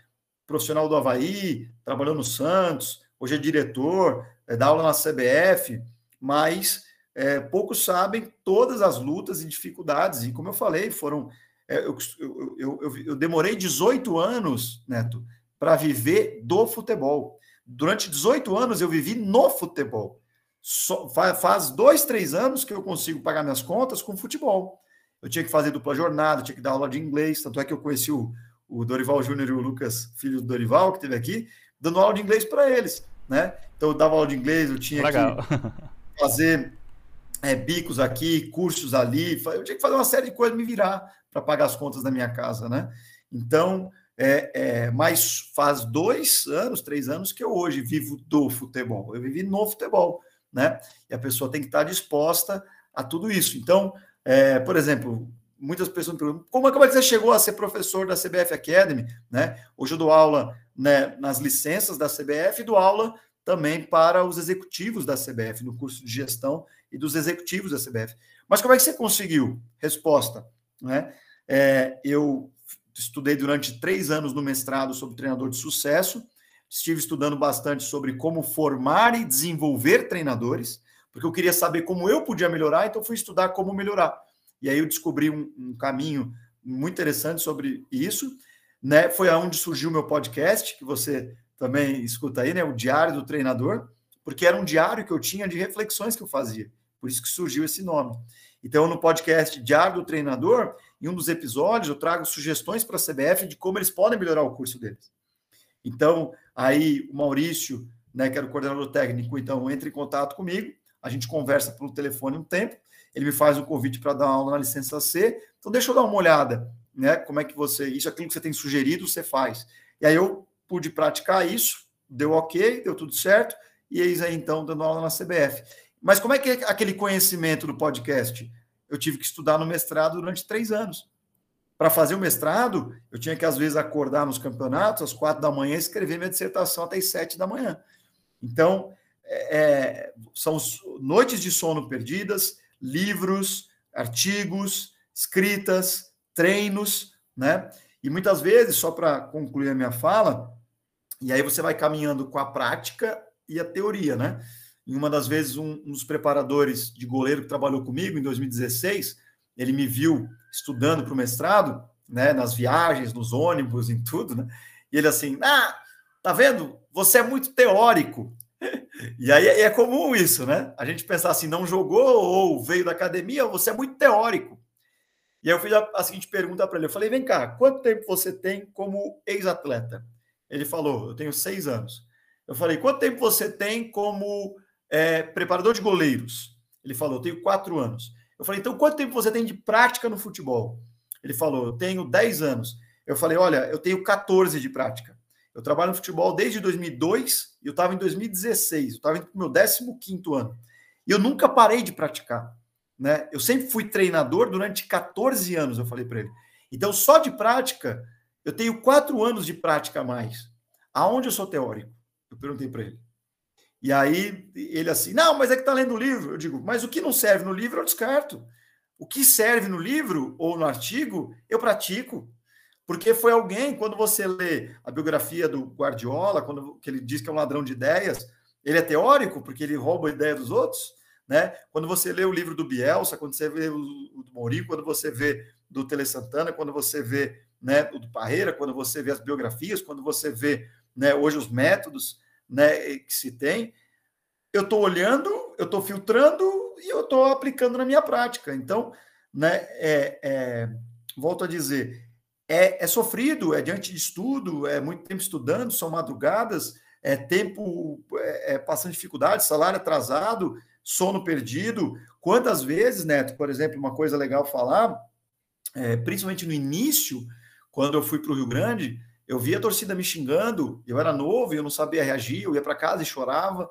profissional do Havaí, trabalhou no Santos, hoje é diretor, é, dá aula na CBF, mas é, poucos sabem todas as lutas e dificuldades, e como eu falei, foram. É, eu, eu, eu, eu, demorei 18 anos, Neto, para viver do futebol. Durante 18 anos eu vivi no futebol. Só, faz dois, três anos que eu consigo pagar minhas contas com futebol eu tinha que fazer dupla jornada, tinha que dar aula de inglês, tanto é que eu conheci o, o Dorival Júnior e o Lucas, filho do Dorival, que teve aqui, dando aula de inglês para eles, né? Então eu dava aula de inglês, eu tinha Legal. que fazer é, bicos aqui, cursos ali, eu tinha que fazer uma série de coisas, me virar para pagar as contas da minha casa, né? Então, é, é, mas faz dois anos, três anos que eu hoje vivo do futebol, eu vivi no futebol, né? E a pessoa tem que estar disposta a tudo isso. Então, é, por exemplo, muitas pessoas me perguntam como é que você chegou a ser professor da CBF Academy, né? Hoje eu dou aula né, nas licenças da CBF e dou aula também para os executivos da CBF, no curso de gestão e dos executivos da CBF. Mas como é que você conseguiu? Resposta, né? É, eu estudei durante três anos no mestrado sobre treinador de sucesso, estive estudando bastante sobre como formar e desenvolver treinadores, porque eu queria saber como eu podia melhorar, então fui estudar como melhorar. E aí eu descobri um, um caminho muito interessante sobre isso, né? Foi aonde surgiu o meu podcast, que você também escuta aí, né? O Diário do Treinador, porque era um diário que eu tinha de reflexões que eu fazia. Por isso que surgiu esse nome. Então, no podcast Diário do Treinador, em um dos episódios, eu trago sugestões para a CBF de como eles podem melhorar o curso deles. Então, aí o Maurício, né, que era o coordenador técnico, então entra em contato comigo a gente conversa pelo telefone um tempo, ele me faz um convite para dar aula na licença C, então deixa eu dar uma olhada, né? Como é que você, isso aquilo que você tem sugerido, você faz. E aí eu pude praticar isso, deu ok, deu tudo certo, e eis aí então dando aula na CBF. Mas como é que é aquele conhecimento do podcast? Eu tive que estudar no mestrado durante três anos. Para fazer o mestrado, eu tinha que às vezes acordar nos campeonatos às quatro da manhã e escrever minha dissertação até às sete da manhã. Então, é, são noites de sono perdidas, livros, artigos, escritas, treinos, né? E muitas vezes, só para concluir a minha fala, e aí você vai caminhando com a prática e a teoria, né? Em uma das vezes, um, um dos preparadores de goleiro que trabalhou comigo em 2016, ele me viu estudando para o mestrado, né? Nas viagens, nos ônibus, em tudo, né? E ele assim, ah, tá vendo? Você é muito teórico. E aí é comum isso, né? A gente pensar assim, não jogou ou veio da academia, você é muito teórico. E aí eu fiz a, a seguinte pergunta para ele: eu falei, vem cá, quanto tempo você tem como ex-atleta? Ele falou, eu tenho seis anos. Eu falei, quanto tempo você tem como é, preparador de goleiros? Ele falou, eu tenho quatro anos. Eu falei, então quanto tempo você tem de prática no futebol? Ele falou, eu tenho dez anos. Eu falei, olha, eu tenho 14 de prática. Eu trabalho no futebol desde 2002 e eu estava em 2016. Eu estava indo para o meu 15 ano. E eu nunca parei de praticar. né? Eu sempre fui treinador durante 14 anos, eu falei para ele. Então, só de prática, eu tenho quatro anos de prática a mais. Aonde eu sou teórico? Eu perguntei para ele. E aí ele assim, não, mas é que está lendo o livro. Eu digo, mas o que não serve no livro eu descarto. O que serve no livro ou no artigo, eu pratico. Porque foi alguém, quando você lê a biografia do Guardiola, quando que ele diz que é um ladrão de ideias, ele é teórico, porque ele rouba a ideia dos outros. Né? Quando você lê o livro do Bielsa, quando você vê o, do Mourinho, quando você vê do Tele Santana, quando você vê né, o do Parreira, quando você vê as biografias, quando você vê né, hoje os métodos né, que se tem, eu estou olhando, eu estou filtrando e eu estou aplicando na minha prática. Então, né, é, é, volto a dizer, é, é, sofrido, é diante de estudo, é muito tempo estudando, são madrugadas, é tempo é, é passando dificuldade, salário atrasado, sono perdido. Quantas vezes, Neto, por exemplo, uma coisa legal falar, é, principalmente no início, quando eu fui para o Rio Grande, eu via a torcida me xingando, eu era novo, eu não sabia reagir, eu ia para casa e chorava.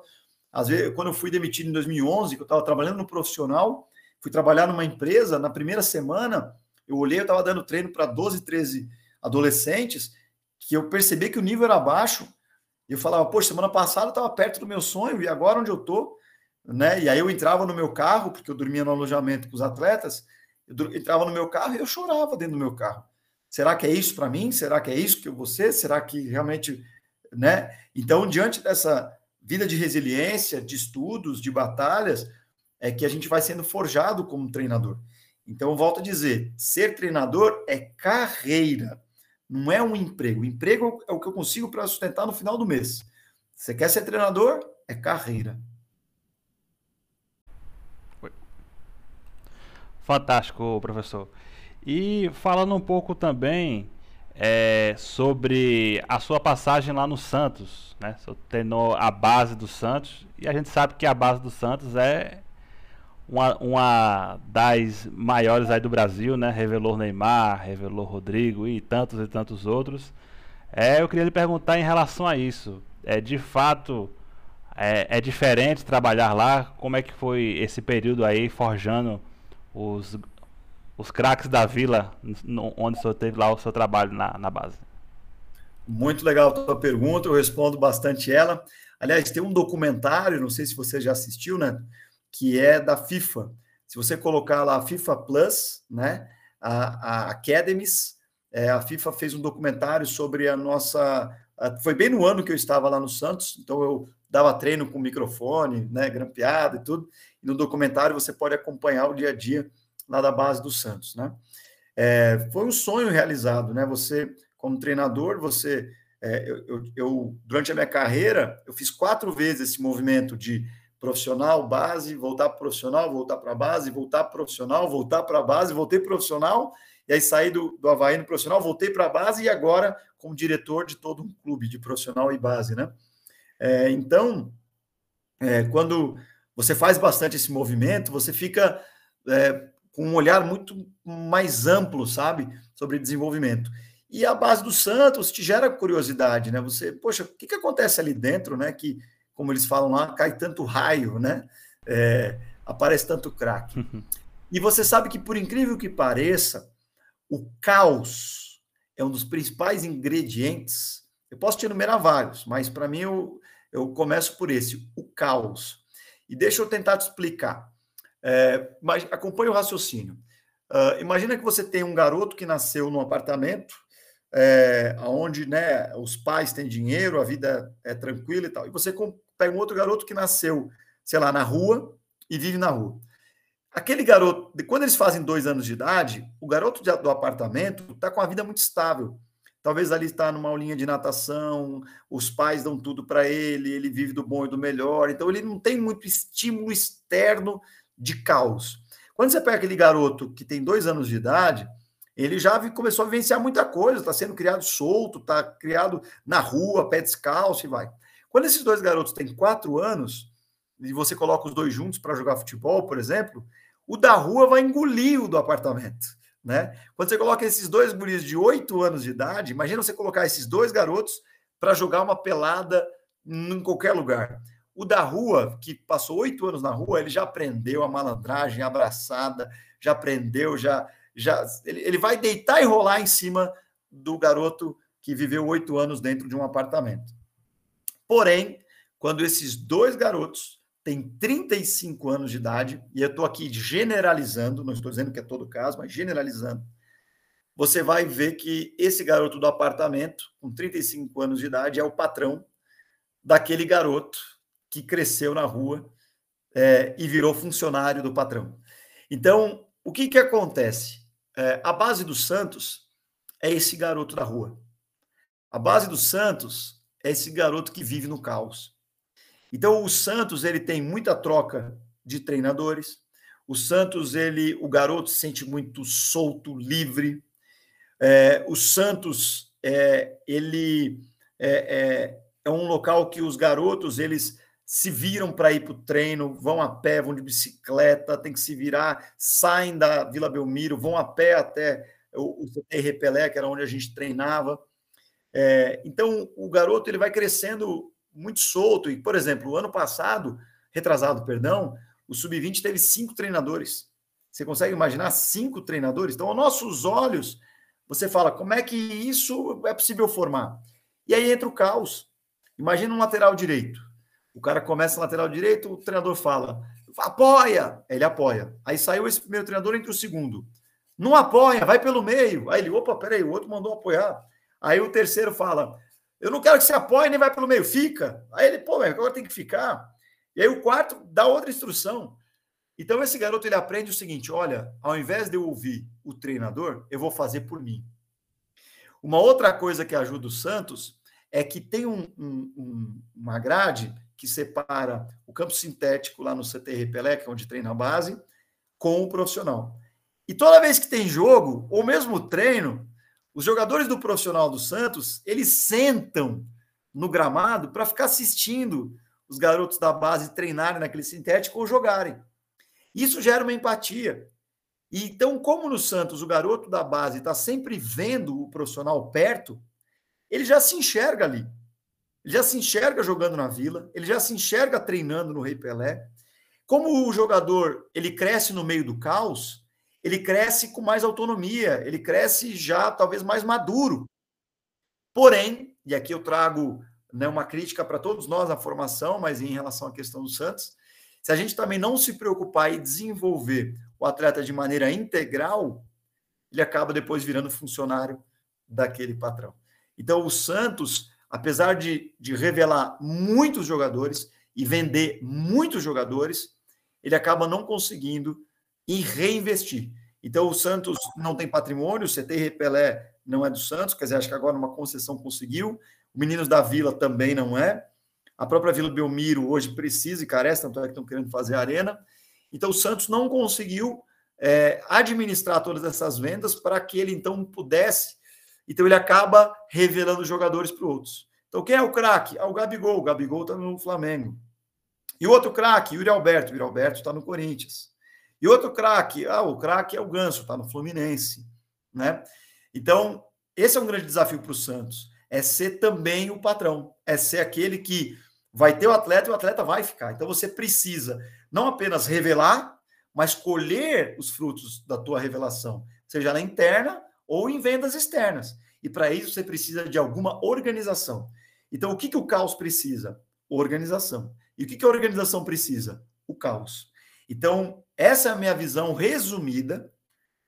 Às vezes, quando eu fui demitido em 2011, que eu estava trabalhando no profissional, fui trabalhar numa empresa, na primeira semana, eu olhei, eu estava dando treino para 12, 13 adolescentes, que eu percebi que o nível era baixo, eu falava, poxa, semana passada eu estava perto do meu sonho, e agora onde eu estou? Né? E aí eu entrava no meu carro, porque eu dormia no alojamento com os atletas, eu entrava no meu carro e eu chorava dentro do meu carro. Será que é isso para mim? Será que é isso que eu vou ser? Será que realmente, né? Então, diante dessa vida de resiliência, de estudos, de batalhas, é que a gente vai sendo forjado como treinador. Então, volto a dizer, ser treinador é carreira, não é um emprego. O emprego é o que eu consigo para sustentar no final do mês. Você quer ser treinador? É carreira. Fantástico, professor. E falando um pouco também é, sobre a sua passagem lá no Santos, né? Você treinou a base do Santos e a gente sabe que a base do Santos é uma, uma das maiores aí do Brasil, né? Revelou Neymar, revelou Rodrigo e tantos e tantos outros. É, eu queria lhe perguntar em relação a isso. É de fato é, é diferente trabalhar lá? Como é que foi esse período aí forjando os os craques da vila, no, onde o senhor teve lá o seu trabalho na, na base? Muito legal a tua pergunta, eu respondo bastante ela. Aliás, tem um documentário, não sei se você já assistiu, né? Que é da FIFA. Se você colocar lá FIFA Plus, né? A, a Academies, é, a FIFA fez um documentário sobre a nossa. A, foi bem no ano que eu estava lá no Santos, então eu dava treino com microfone, né? Grampeado e tudo. E no documentário você pode acompanhar o dia a dia lá da base do Santos, né? É, foi um sonho realizado, né? Você, como treinador, você, é, eu, eu, durante a minha carreira, eu fiz quatro vezes esse movimento de profissional, base, voltar para profissional, voltar para base, voltar para profissional, voltar para base, voltei profissional, e aí saí do, do Havaí no profissional, voltei para a base e agora como diretor de todo um clube de profissional e base, né? É, então, é, quando você faz bastante esse movimento, você fica é, com um olhar muito mais amplo, sabe, sobre desenvolvimento. E a base do Santos te gera curiosidade, né? Você, poxa, o que, que acontece ali dentro, né? Que, como eles falam lá, cai tanto raio, né? É, aparece tanto craque. E você sabe que, por incrível que pareça, o caos é um dos principais ingredientes. Eu posso te enumerar vários, mas para mim eu, eu começo por esse, o caos. E deixa eu tentar te explicar. É, mas acompanhe o raciocínio. Uh, imagina que você tem um garoto que nasceu num apartamento, é, onde né, os pais têm dinheiro, a vida é tranquila e tal. E você pega um outro garoto que nasceu, sei lá, na rua e vive na rua. Aquele garoto, quando eles fazem dois anos de idade, o garoto do apartamento está com a vida muito estável. Talvez ali está numa aulinha de natação, os pais dão tudo para ele, ele vive do bom e do melhor. Então ele não tem muito estímulo externo de caos. Quando você pega aquele garoto que tem dois anos de idade, ele já começou a vivenciar muita coisa, está sendo criado solto, está criado na rua, pé descalço e vai. Quando esses dois garotos têm quatro anos, e você coloca os dois juntos para jogar futebol, por exemplo, o da rua vai engolir o do apartamento. Né? Quando você coloca esses dois guris de oito anos de idade, imagina você colocar esses dois garotos para jogar uma pelada em qualquer lugar O da rua, que passou oito anos na rua, ele já aprendeu a malandragem, a abraçada, já aprendeu, já. já ele, ele vai deitar e rolar em cima do garoto que viveu oito anos dentro de um apartamento. Porém, quando esses dois garotos têm 35 anos de idade, e eu estou aqui generalizando, não estou dizendo que é todo caso, mas generalizando, você vai ver que esse garoto do apartamento, com 35 anos de idade, é o patrão daquele garoto que cresceu na rua é, e virou funcionário do patrão. Então, o que, que acontece? É, a base do Santos é esse garoto da rua. A base do Santos é esse garoto que vive no caos. Então, o Santos ele tem muita troca de treinadores. O Santos, ele, o garoto se sente muito solto, livre. É, o Santos, é, ele é, é, é um local que os garotos eles se viram para ir para o treino, vão a pé, vão de bicicleta, tem que se virar, saem da Vila Belmiro, vão a pé até o, o Repelé, que era onde a gente treinava. É, então, o garoto ele vai crescendo muito solto. E, por exemplo, o ano passado, retrasado, perdão, o Sub-20 teve cinco treinadores. Você consegue imaginar cinco treinadores? Então, aos nossos olhos, você fala, como é que isso é possível formar? E aí entra o caos. Imagina um lateral direito. O cara começa no lateral direito, o treinador fala, apoia! Ele apoia. Aí saiu esse primeiro treinador entre o segundo. Não apoia, vai pelo meio. Aí ele, opa, peraí, o outro mandou apoiar. Aí o terceiro fala, eu não quero que você apoie nem vai pelo meio, fica. Aí ele, pô, agora tem que ficar. E aí o quarto dá outra instrução. Então esse garoto ele aprende o seguinte: olha, ao invés de eu ouvir o treinador, eu vou fazer por mim. Uma outra coisa que ajuda o Santos é que tem um, um, uma grade que separa o campo sintético lá no CTR Pelé, que é onde treina a base, com o profissional. E toda vez que tem jogo, ou mesmo treino, os jogadores do profissional do Santos, eles sentam no gramado para ficar assistindo os garotos da base treinarem naquele sintético ou jogarem. Isso gera uma empatia. E então, como no Santos o garoto da base está sempre vendo o profissional perto, ele já se enxerga ali. Ele já se enxerga jogando na Vila, ele já se enxerga treinando no Rei Pelé. Como o jogador ele cresce no meio do caos, ele cresce com mais autonomia, ele cresce já talvez mais maduro. Porém, e aqui eu trago né, uma crítica para todos nós na formação, mas em relação à questão do Santos, se a gente também não se preocupar e desenvolver o atleta de maneira integral, ele acaba depois virando funcionário daquele patrão. Então, o Santos, apesar de, de revelar muitos jogadores e vender muitos jogadores, ele acaba não conseguindo e reinvestir. Então, o Santos não tem patrimônio, o CT Pelé não é do Santos, quer dizer, acho que agora uma concessão conseguiu. O Meninos da Vila também não é. A própria Vila Belmiro hoje precisa e carece, tanto é que estão querendo fazer arena. Então, o Santos não conseguiu é, administrar todas essas vendas para que ele então pudesse. Então, ele acaba revelando jogadores para outros. Então, quem é o craque? Ah, o Gabigol. O Gabigol está no Flamengo. E o outro craque, Yuri Alberto. O Yuri Alberto está no Corinthians. E outro craque, ah, o craque é o Ganso, está no Fluminense, né? Então, esse é um grande desafio para o Santos, é ser também o patrão, é ser aquele que vai ter o atleta e o atleta vai ficar. Então você precisa não apenas revelar, mas colher os frutos da tua revelação, seja na interna ou em vendas externas. E para isso você precisa de alguma organização. Então o que, que o caos precisa? Organização. E o que, que a organização precisa? O caos. Então, essa é a minha visão resumida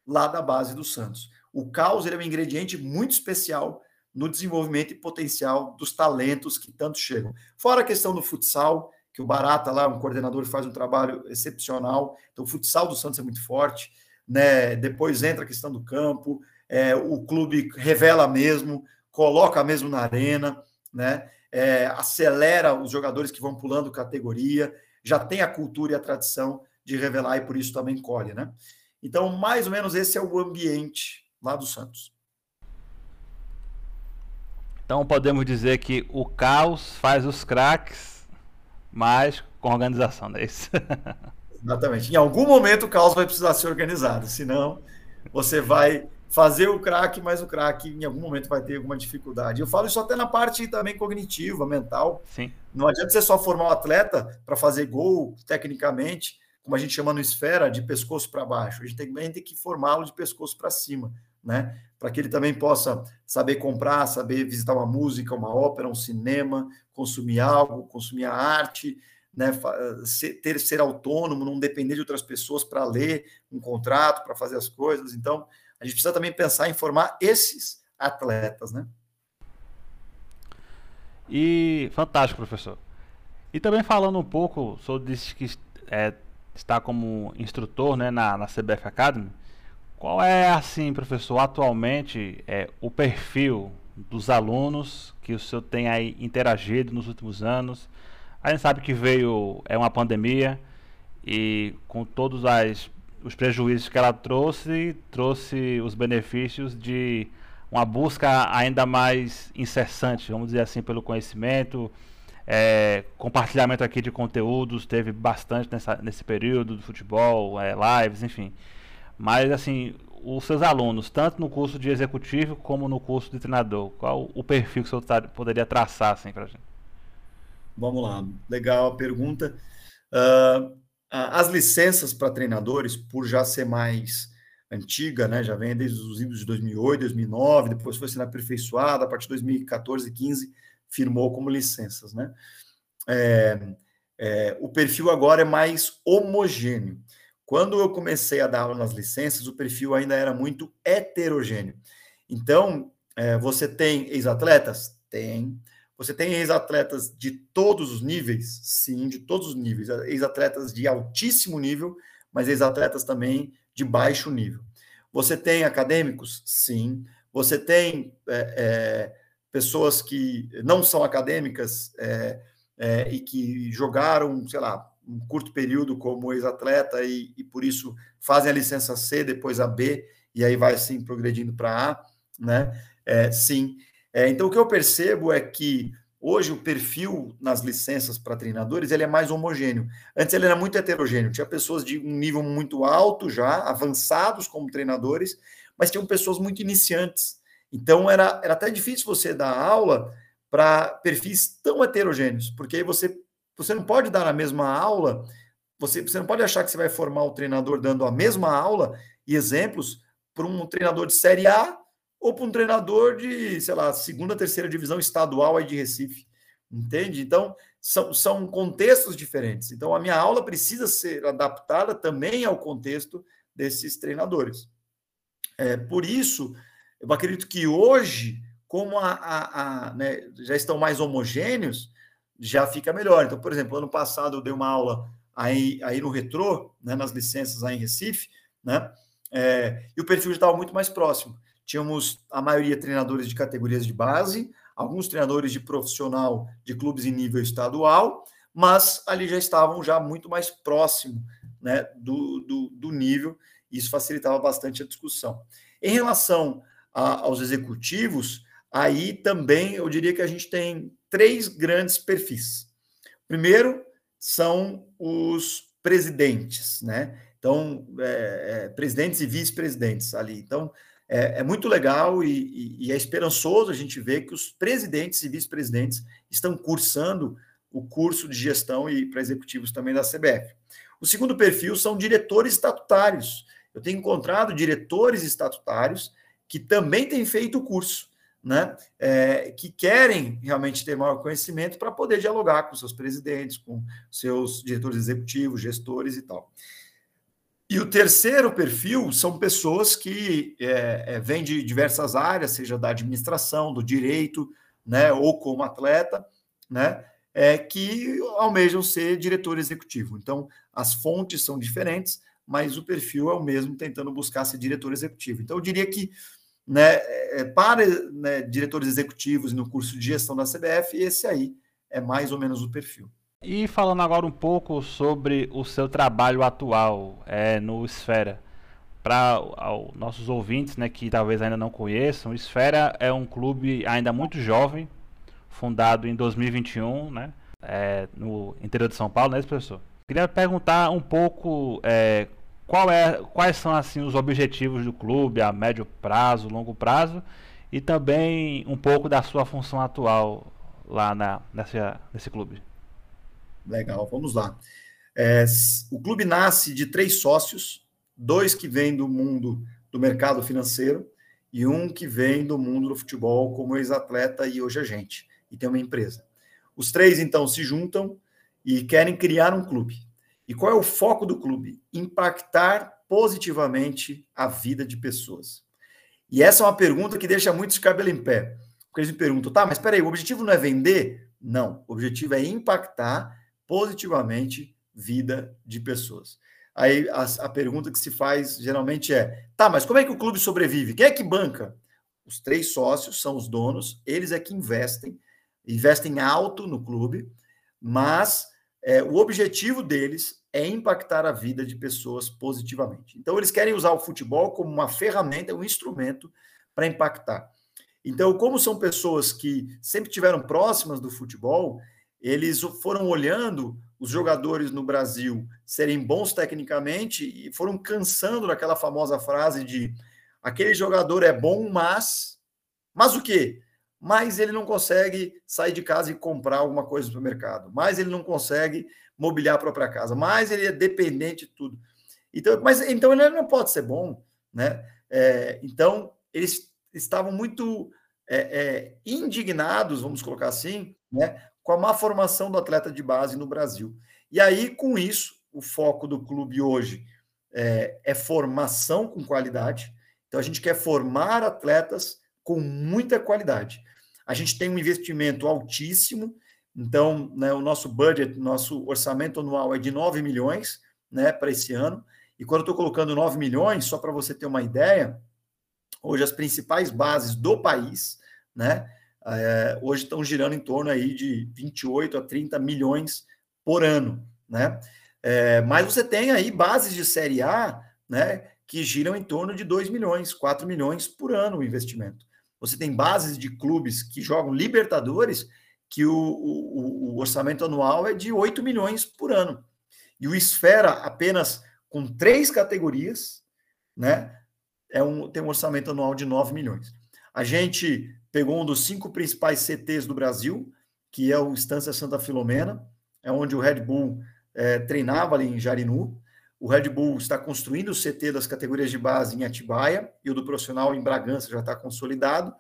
lá da base do Santos. O caos é um ingrediente muito especial no desenvolvimento e potencial dos talentos que tanto chegam. Fora a questão do futsal, que o Barata lá, um coordenador, faz um trabalho excepcional. Então, o futsal do Santos é muito forte. Né? Depois entra a questão do campo, é, o clube revela mesmo, coloca mesmo na arena, né? É, acelera os jogadores que vão pulando categoria, já tem a cultura e a tradição de revelar e por isso também colhe, né? Então, mais ou menos esse é o ambiente lá do Santos. Então podemos dizer que o caos faz os craques, mas com organização, não é isso? Exatamente. Em algum momento o caos vai precisar ser organizado, senão você vai fazer o craque, mas o craque em algum momento vai ter alguma dificuldade. Eu falo isso até na parte também cognitiva, mental. Sim. Não adianta você só formar um atleta para fazer gol tecnicamente, como a gente chama no esfera, de pescoço para baixo. A gente tem, que formá-lo de pescoço para cima, né? Para que ele também possa saber comprar, saber visitar uma música, uma ópera, um cinema, consumir algo, consumir a arte, né, ser, ter, ser autônomo, não depender de outras pessoas para ler um contrato, para fazer as coisas. Então, a gente precisa também pensar em formar esses atletas, né? E fantástico, professor. E também falando um pouco, o senhor disse que é, está como instrutor né, na, na CBF Academy. Qual é, assim, professor, atualmente é, o perfil dos alunos que o senhor tem aí interagido nos últimos anos? A gente sabe que veio é uma pandemia e com todos as, os prejuízos que ela trouxe, trouxe os benefícios de uma busca ainda mais incessante, vamos dizer assim, pelo conhecimento, é, compartilhamento aqui de conteúdos, teve bastante nessa, nesse período do futebol, é, lives, enfim. Mas assim, os seus alunos, tanto no curso de executivo como no curso de treinador, qual o perfil que senhor poderia traçar assim, para a gente? Vamos lá, legal a pergunta. Uh, as licenças para treinadores, por já ser mais antiga, né, já vem desde os idos de 2008, 2009, depois foi sendo aperfeiçoada, a partir de 2014 e 15 firmou como licenças, né? É, é, o perfil agora é mais homogêneo. Quando eu comecei a dar aula nas licenças, o perfil ainda era muito heterogêneo. Então, é, você tem ex-atletas? Tem. Você tem ex-atletas de todos os níveis? Sim, de todos os níveis. Ex-atletas de altíssimo nível, mas ex-atletas também de baixo nível. Você tem acadêmicos? Sim. Você tem é, é, pessoas que não são acadêmicas é, é e que jogaram, sei lá, um curto período como ex-atleta e, e, por isso fazem a licença C, depois a B, e aí vai assim progredindo para A, né? É, sim. É, então, o que eu percebo é que hoje o perfil nas licenças para treinadores ele é mais homogêneo. Antes ele era muito heterogêneo, tinha pessoas de um nível muito alto já, avançados como treinadores, mas tinham pessoas muito iniciantes. Então, era, era até difícil você dar aula para perfis tão heterogêneos, porque aí você, você não pode dar a mesma aula, você, você não pode achar que você vai formar o treinador dando a mesma aula e exemplos para um treinador de Série A ou para um treinador de, sei lá, segunda, terceira divisão estadual aí de Recife. Entende? Então, são, são contextos diferentes. Então, a minha aula precisa ser adaptada também ao contexto desses treinadores. É, por isso, eu acredito que hoje, como a, a, a né, já estão mais homogêneos, já fica melhor. Então, por exemplo, ano passado eu dei uma aula aí, aí no Retrô, né, nas licenças aí em Recife, né, é, e o perfil já estava muito mais próximo. Tínhamos a maioria treinadores de categorias de base, alguns treinadores de profissional de clubes em nível estadual, mas ali já estavam já muito mais próximo né, do, do, do nível, e isso facilitava bastante a discussão. Em relação a, aos executivos, aí também eu diria que a gente tem três grandes perfis. Primeiro são os presidentes, né? Então, é, é, presidentes e vice-presidentes ali. Então, é, é muito legal e, e, e, é esperançoso a gente ver que os presidentes e vice-presidentes estão cursando o curso de gestão e para executivos também da CBF. O segundo perfil são diretores estatutários. Eu tenho encontrado diretores estatutários que também têm feito o curso, né? É, que querem realmente ter maior conhecimento para poder dialogar com seus presidentes, com seus diretores executivos, gestores e tal. E o terceiro perfil são pessoas que é, é, vêm de diversas áreas, seja da administração, do direito, né, ou como atleta, né, é, que almejam ser diretor executivo. Então, as fontes são diferentes, mas o perfil é o mesmo, tentando buscar ser diretor executivo. Então, eu diria que né, é, para né, diretores executivos no curso de gestão da CBF, esse aí é mais ou menos o perfil. E falando agora um pouco sobre o seu trabalho atual é, no Esfera. Para nossos ouvintes né, que talvez ainda não conheçam, o Esfera é um clube ainda muito jovem, fundado em 2021, né, é, no interior de São Paulo, é isso, professor? Queria perguntar um pouco é, qual é, quais são assim os objetivos do clube a médio prazo, longo prazo e também um pouco da sua função atual lá na, nessa, nesse clube. Legal, vamos lá. É, o clube nasce de três sócios, dois que vêm do mundo do mercado financeiro e um que vem do mundo do futebol como ex-atleta e hoje agente, e tem uma empresa. Os três, então, se juntam e querem criar um clube. E qual é o foco do clube? Impactar positivamente a vida de pessoas. E essa é uma pergunta que deixa muitos cabelo em pé. Porque eles me perguntam, tá, mas peraí, o objetivo não é vender? Não, o objetivo é impactar positivamente vida de pessoas. Aí a, a, pergunta que se faz geralmente é: tá, mas como é que o clube sobrevive? Quem é que banca? Os três sócios são os donos, eles é que investem, investem alto no clube, mas é, o objetivo deles é impactar a vida de pessoas positivamente. Então, eles querem usar o futebol como uma ferramenta, um instrumento para impactar. Então, como são pessoas que sempre tiveram próximas do futebol, eles foram olhando os jogadores no Brasil serem bons tecnicamente e foram cansando daquela famosa frase de aquele jogador é bom, mas. Mas o quê? Mas ele não consegue sair de casa e comprar alguma coisa no supermercado, mais ele não consegue mobiliar a própria casa, mais ele é dependente de tudo. Então, mas então ele não pode ser bom, né? É, então eles estavam muito é, é, indignados, vamos colocar assim, né, com a má formação do atleta de base no Brasil. E aí, com isso, o foco do clube hoje é, é formação com qualidade. Então, a gente quer formar atletas com muita qualidade. A gente tem um investimento altíssimo, então né, o nosso budget, nosso orçamento anual é de 9 milhões né, para esse ano. E quando eu estou colocando 9 milhões, só para você ter uma ideia, hoje as principais bases do país, né, é, hoje estão girando em torno aí de 28 a 30 milhões por ano, né? É, mas você tem aí bases de série A, né, que giram em torno de 2 milhões, 4 milhões por ano o investimento. Você tem bases de clubes que jogam Libertadores que o, o, o orçamento anual é de 8 milhões por ano. E o Esfera, apenas com três categorias, né, é um, tem um orçamento anual de 9 milhões. A gente pegou um dos cinco principais CTs do Brasil, que é o Estância Santa Filomena, é onde o Red Bull é, treinava ali em Jarinu. O Red Bull está construindo o CT das categorias de base em Atibaia e o do profissional em Bragança já está consolidado.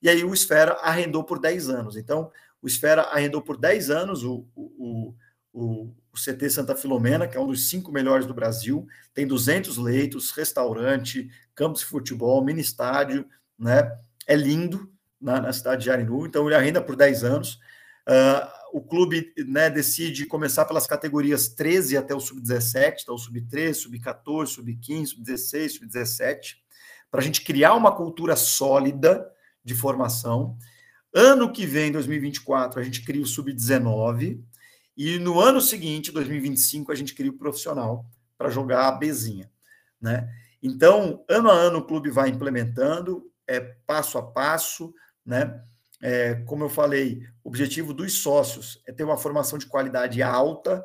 E aí o Esfera arrendou por 10 anos. Então, o Esfera arrendou por 10 anos o, o, o, o CT Santa Filomena, que é um dos cinco melhores do Brasil. Tem 200 leitos, restaurante, campos de futebol, mini estádio, né? É lindo na, na cidade de Jarinu. Então, ele arrenda por 10 anos. Uh, o clube né, decide começar pelas categorias 13 até o sub-17, então sub-13, sub-14, sub-15, sub-16, sub-17, para a gente criar uma cultura sólida de formação. Ano que vem, 2024, a gente cria o sub-19, e no ano seguinte, 2025, a gente cria o profissional para jogar a Bzinha. Né? Então, ano a ano, o clube vai implementando, é passo a passo, né? É, como eu falei, o objetivo dos sócios é ter uma formação de qualidade alta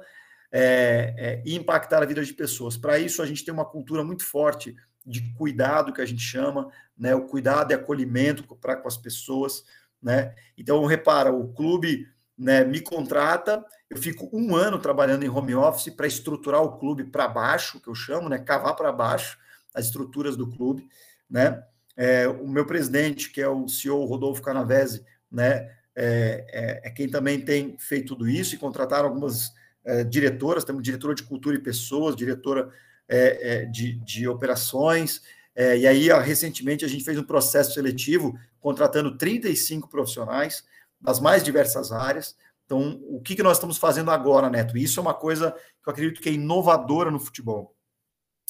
é, é, e impactar a vida de pessoas. Para isso, a gente tem uma cultura muito forte de cuidado, que a gente chama, né, o cuidado e acolhimento para com as pessoas. Né? Então, repara, o clube né, me contrata, eu fico um ano trabalhando em home office para estruturar o clube para baixo, que eu chamo, né, cavar para baixo as estruturas do clube. Né? É, o meu presidente, que é o CEO Rodolfo Canavese, né, é, é, é, quem também tem feito tudo isso e contrataram algumas é, diretoras, temos diretora de cultura e pessoas, diretora é, é, de, de operações, e aí recentemente a gente fez um processo seletivo contratando 35 profissionais das mais diversas áreas. Então, o que, que nós estamos fazendo agora, Neto? Isso é uma coisa que eu acredito que é inovadora no futebol.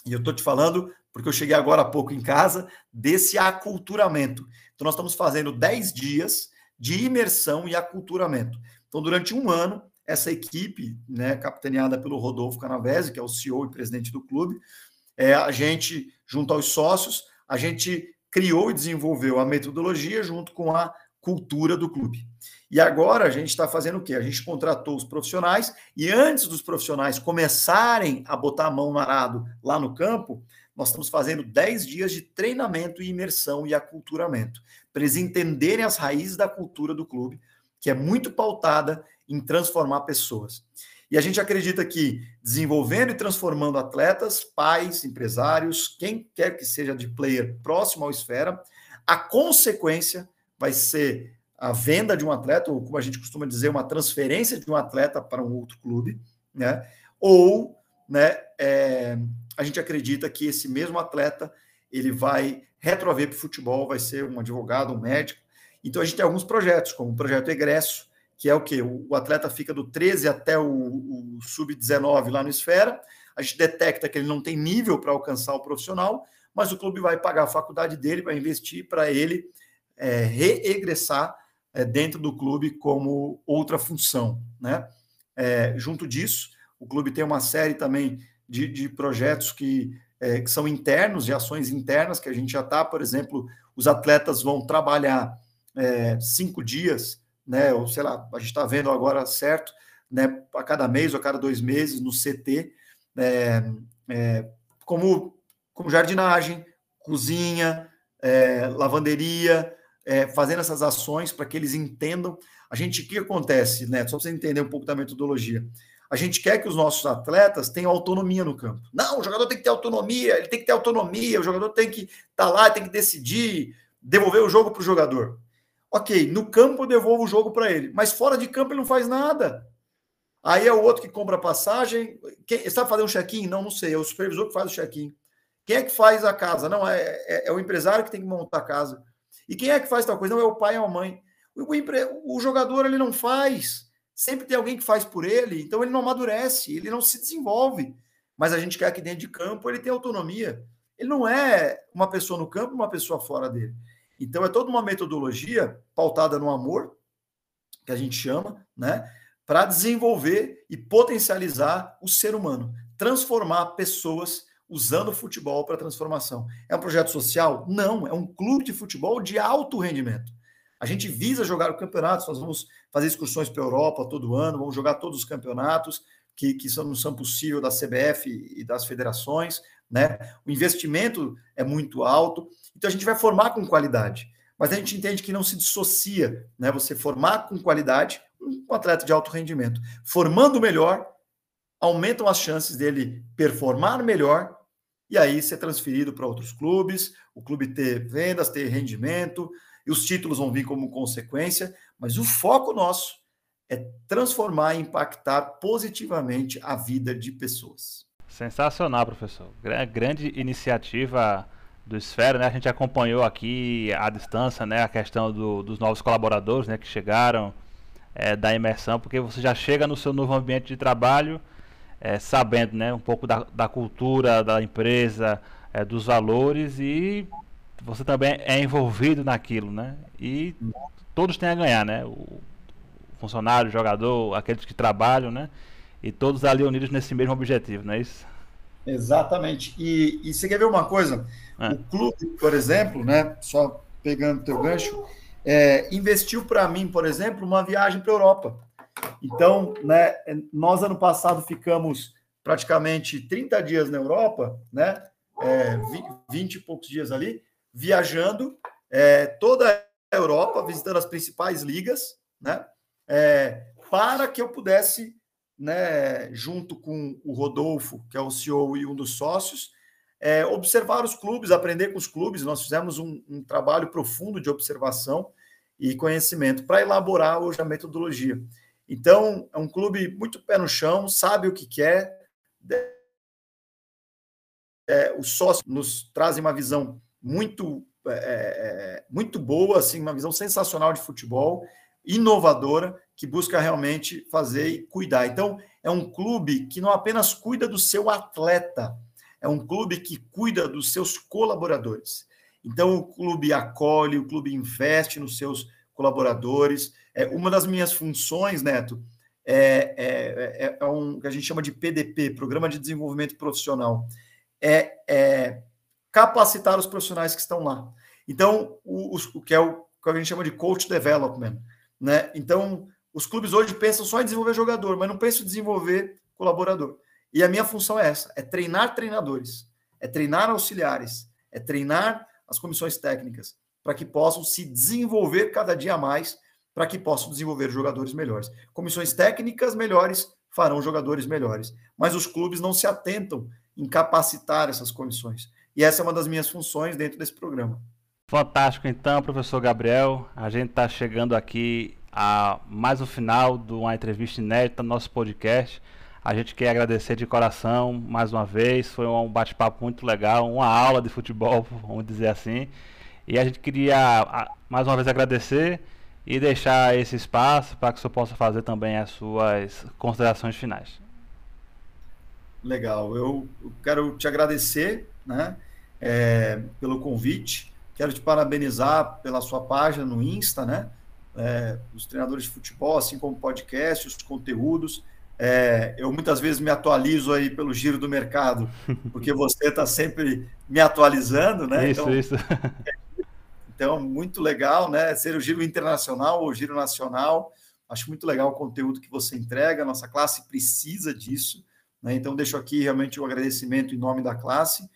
E eu estou te falando porque eu cheguei agora há pouco em casa, desse aculturamento. Então, nós estamos fazendo 10 dias de imersão e aculturamento. Então, durante um ano, essa equipe, né, capitaneada pelo Rodolfo Canavese, que é o CEO e presidente do clube, é, a gente, junto aos sócios, a gente criou e desenvolveu a metodologia junto com a cultura do clube. E agora a gente está fazendo o quê? A gente contratou os profissionais e antes dos profissionais começarem a botar a mão no arado lá no campo, nós estamos fazendo 10 dias de treinamento e imersão e aculturamento, para eles entenderem as raízes da cultura do clube, que é muito pautada em transformar pessoas. E a gente acredita que desenvolvendo e transformando atletas, pais, empresários, quem quer que seja de player próximo ao esfera, a consequência vai ser a venda de um atleta, ou como a gente costuma dizer, uma transferência de um atleta para um outro clube, né? Ou, né, é, a gente acredita que esse mesmo atleta ele vai retrover para o futebol, vai ser um advogado, um médico. Então a gente tem alguns projetos, como o projeto Egresso, que é o que o atleta fica do 13 até o, o sub-19 lá no Esfera. A gente detecta que ele não tem nível para alcançar o profissional, mas o clube vai pagar a faculdade dele, vai investir para ele é, reegressar é, dentro do clube como outra função. Né? É, junto disso, o clube tem uma série também de, de projetos que, é, que são internos, de ações internas, que a gente já está, por exemplo, os atletas vão trabalhar é, cinco dias, né? Ou sei lá, a gente está vendo agora certo, né? A cada mês ou a cada dois meses no CT, é, é, como, como jardinagem, cozinha, lavanderia, é, fazendo essas ações para que eles entendam. A gente, o que acontece, né? Só para você entender um pouco da metodologia. A gente quer que os nossos atletas tenham autonomia no campo. Não, o jogador tem que ter autonomia, ele tem que ter autonomia, o jogador tem que estar tá lá, tem que decidir, devolver o jogo para o jogador. Ok, no campo eu devolvo o jogo para ele, mas fora de campo ele não faz nada. Aí é o outro que compra passagem. Quem, sabe fazer um check-in? Não, não sei. É o supervisor que faz o check-in. Quem é que faz a casa? Não, é, é, é, o empresário que tem que montar a casa. E quem é que faz tal coisa? Não, é o pai ou a mãe. O, o, o jogador ele não faz. Sempre tem alguém que faz por ele, então ele não amadurece, ele não se desenvolve. Mas a gente quer que dentro de campo ele tenha autonomia. Ele não é uma pessoa no campo, uma pessoa fora dele. Então é toda uma metodologia pautada no amor, que a gente chama, né? Para desenvolver e potencializar o ser humano, transformar pessoas usando o futebol para transformação. É um projeto social? Não, é um clube de futebol de alto rendimento. A gente visa jogar o campeonato, nós vamos fazer excursões para a Europa todo ano, vamos jogar todos os campeonatos que, que são, não são possíveis da CBF e das federações, né? O investimento é muito alto, então a gente vai formar com qualidade. Mas a gente entende que não se dissocia, né? Você formar com qualidade um atleta de alto rendimento. Formando melhor, aumentam as chances dele performar melhor e aí ser transferido para outros clubes, o clube ter vendas, ter rendimento, e os títulos vão vir como consequência, mas o foco nosso é transformar e impactar positivamente a vida de pessoas. Sensacional, professor. Grande iniciativa do Esfera, né? A gente acompanhou aqui à distância, né, a questão do, dos novos colaboradores, né, que chegaram, é, da imersão, porque você já chega no seu novo ambiente de trabalho é, sabendo né, um pouco da, da cultura da empresa, é, dos valores e você também é envolvido naquilo, né? E todos têm a ganhar, né? O funcionário, o jogador, aqueles que trabalham, né? E todos ali unidos nesse mesmo objetivo, não é isso? Exatamente. E, e você quer ver uma coisa? É. O clube, por exemplo, né? Só pegando teu gancho, é, investiu para mim, por exemplo, uma viagem para a Europa. Então, né, nós ano passado ficamos praticamente 30 dias na Europa, né, é, 20 e poucos dias ali, viajando é, toda a Europa, visitando as principais ligas, né, é, para que eu pudesse, né, junto com o Rodolfo, que é o CEO e um dos sócios, é, observar os clubes, aprender com os clubes. Nós fizemos um, um trabalho profundo de observação e conhecimento para elaborar hoje a metodologia. Então, é um clube muito pé no chão, sabe o que quer. É, os sócios nos trazem uma visão muito, é, é, é, muito boa, assim, uma visão sensacional de futebol, inovadora, que busca realmente fazer e cuidar. Então, é um clube que não apenas cuida do seu atleta, é um clube que cuida dos seus colaboradores. Então, o clube acolhe, o clube investe nos seus colaboradores. É, uma das minhas funções, Neto, é, é, é, é um que a gente chama de PDP, Programa de Desenvolvimento Profissional. É, é capacitar os profissionais que estão lá. Então, o, o, que é o que a gente chama de coach development. Né? Então, os clubes hoje pensam só em desenvolver jogador, mas não pensam em desenvolver colaborador. E a minha função é essa: é treinar treinadores, é treinar auxiliares, é treinar as comissões técnicas para que possam se desenvolver cada dia mais, para que possam desenvolver jogadores melhores. Comissões técnicas melhores farão jogadores melhores, mas os clubes não se atentam em capacitar essas comissões. E essa é uma das minhas funções dentro desse programa. Fantástico, então, professor Gabriel. A gente está chegando aqui a mais um final de uma entrevista inédita no nosso podcast. A gente quer agradecer de coração mais uma vez. Foi um bate-papo muito legal, uma aula de futebol, vamos dizer assim. E a gente queria mais uma vez agradecer e deixar esse espaço para que o senhor possa fazer também as suas considerações finais. Legal, eu quero te agradecer né, é, pelo convite, quero te parabenizar pela sua página no Insta, né? É, os treinadores de futebol, assim como podcast, os conteúdos. É, eu muitas vezes me atualizo aí pelo giro do mercado, porque você está sempre me atualizando, né? Isso, então, isso. Então, muito legal, né? Ser o giro internacional ou o giro nacional. Acho muito legal o conteúdo que você entrega. Nossa classe precisa disso. Né? Então, deixo aqui realmente o um agradecimento em nome da classe.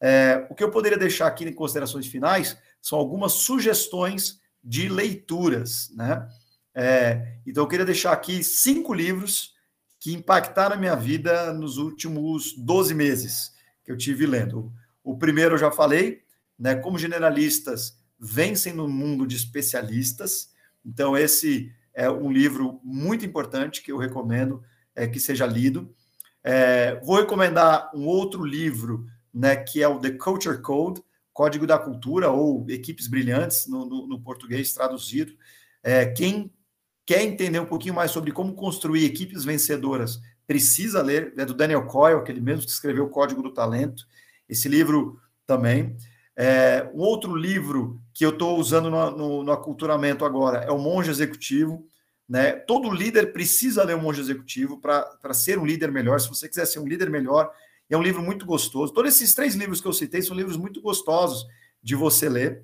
É, o que eu poderia deixar aqui em considerações finais são algumas sugestões de leituras, né? É, então, eu queria deixar aqui cinco livros que impactaram a minha vida nos últimos 12 meses que eu tive lendo. O primeiro eu já falei, né? Como generalistas vencem no mundo de especialistas. Então, esse é um livro muito importante que eu recomendo é, que seja lido. É, vou recomendar um outro livro, né, que é o The Culture Code, Código da Cultura, ou Equipes Brilhantes, no, no, no português traduzido. É, quem quer entender um pouquinho mais sobre como construir equipes vencedoras, precisa ler, é do Daniel Coyle, aquele mesmo que escreveu o Código do Talento. Esse livro também. É, um outro livro que eu estou usando no, no, no, aculturamento agora é o Monge Executivo. Né? Todo líder precisa ler o Monge Executivo para ser um líder melhor. Se você quiser ser um líder melhor, é um livro muito gostoso. Todos esses três livros que eu citei são livros muito gostosos de você ler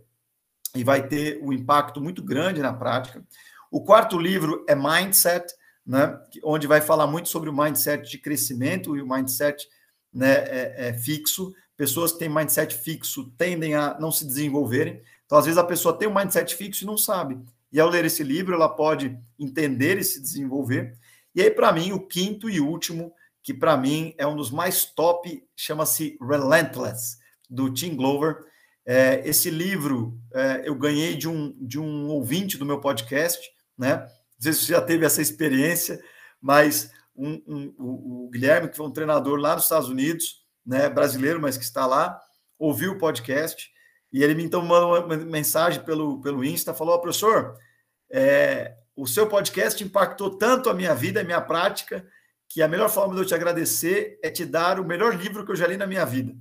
e vai ter um impacto muito grande na prática. O quarto livro é Mindset, né? onde vai falar muito sobre o mindset de crescimento e o mindset né, é, é fixo pessoas que têm mindset fixo tendem a não se desenvolverem. Então, às vezes, a pessoa tem um mindset fixo e não sabe. E ao ler esse livro, ela pode entender e se desenvolver. E aí, para mim, o quinto e último, que para mim é um dos mais top, chama-se Relentless, do Tim Glover. É, esse livro é, eu ganhei de um, de um ouvinte do meu podcast, né? Não sei se você já teve essa experiência, mas um, um, o, o Guilherme, que foi um treinador lá nos Estados Unidos, né, brasileiro, mas que está lá, ouviu o podcast e ele me então mandou uma mensagem pelo, pelo Insta, falou, oh, professor, é, o seu podcast impactou tanto a minha vida, a minha prática, que a melhor forma de eu te agradecer é te dar o melhor livro que eu já li na minha vida.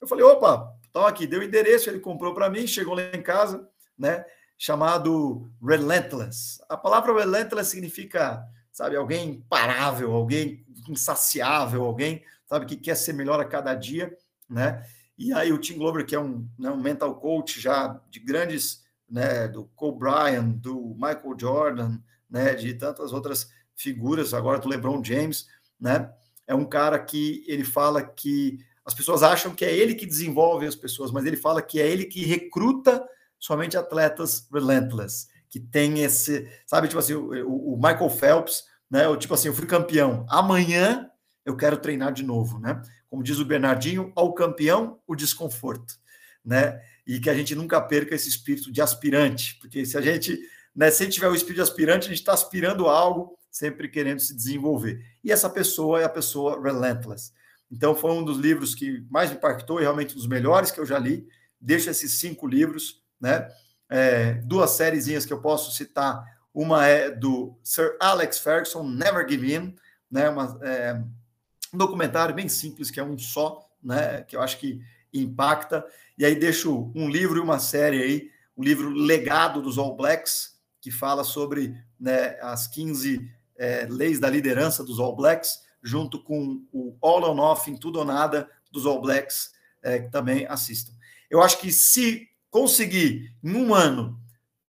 Eu falei, opa, então aqui, deu o endereço, ele comprou para mim, chegou lá em casa, né, chamado Relentless. A palavra Relentless significa, sabe, alguém imparável, alguém insaciável, alguém sabe, que quer ser melhor a cada dia, né? E aí o Tim Glover, que é um, né, um mental coach já de grandes, né, do Kobe Bryant, do Michael Jordan, né, de tantas outras figuras, agora do LeBron James, né? É um cara que ele fala que as pessoas acham que é ele que desenvolve as pessoas, mas ele fala que é ele que recruta somente atletas relentless, que tem esse, sabe, tipo assim, o, o Michael Phelps, né? O tipo assim, eu fui campeão. Amanhã eu quero treinar de novo, né? Como diz o Bernardinho, ao campeão, o desconforto, né? E que a gente nunca perca esse espírito de aspirante, porque se a gente, né, se a gente tiver o espírito de aspirante, a gente está aspirando algo, sempre querendo se desenvolver. E essa pessoa é a pessoa relentless. Então, foi um dos livros que mais me impactou e realmente um dos melhores que eu já li. Deixa esses cinco livros, né? É, duas sériezinhas que eu posso citar. Uma é do Sir Alex Ferguson, Never Give In, né? Uma, é, um documentário bem simples, que é um só, né? Que eu acho que impacta. E aí deixo um livro e uma série aí, o um livro Legado dos All Blacks, que fala sobre né, as 15 é, leis da liderança dos All Blacks, junto com o All or Nothing, Tudo ou Nada dos All Blacks, é, que também assistam. Eu acho que se conseguir, em um ano,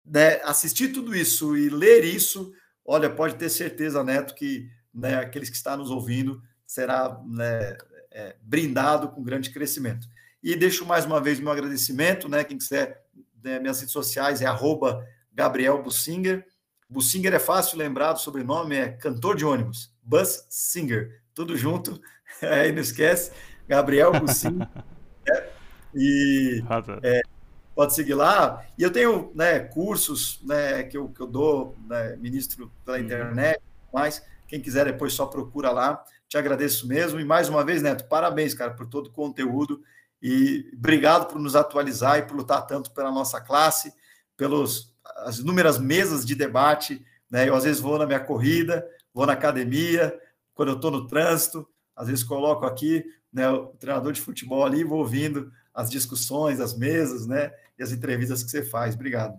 né, assistir tudo isso e ler isso, olha, pode ter certeza, Neto, que né, aqueles que estão nos ouvindo será né, é, brindado com grande crescimento. E deixo mais uma vez meu agradecimento, né? Quem quiser, né, minhas redes sociais é arroba Gabriel Bussinger. Bussinger é fácil lembrar, o sobrenome é cantor de ônibus, Bus Singer, tudo junto, aí não esquece, Gabriel Bussinger. né, e é, pode seguir lá. E eu tenho né, cursos né, que, eu, que eu dou, né, ministro pela uhum. internet, mas quem quiser depois só procura lá. Te agradeço mesmo. E mais uma vez, Neto, parabéns, cara, por todo o conteúdo. E obrigado por nos atualizar e por lutar tanto pela nossa classe, pelas as inúmeras mesas de debate. Né? Eu, às vezes, vou na minha corrida, vou na academia, quando eu estou no trânsito, às vezes coloco aqui né, o treinador de futebol ali, vou ouvindo as discussões, as mesas, né? E as entrevistas que você faz. Obrigado.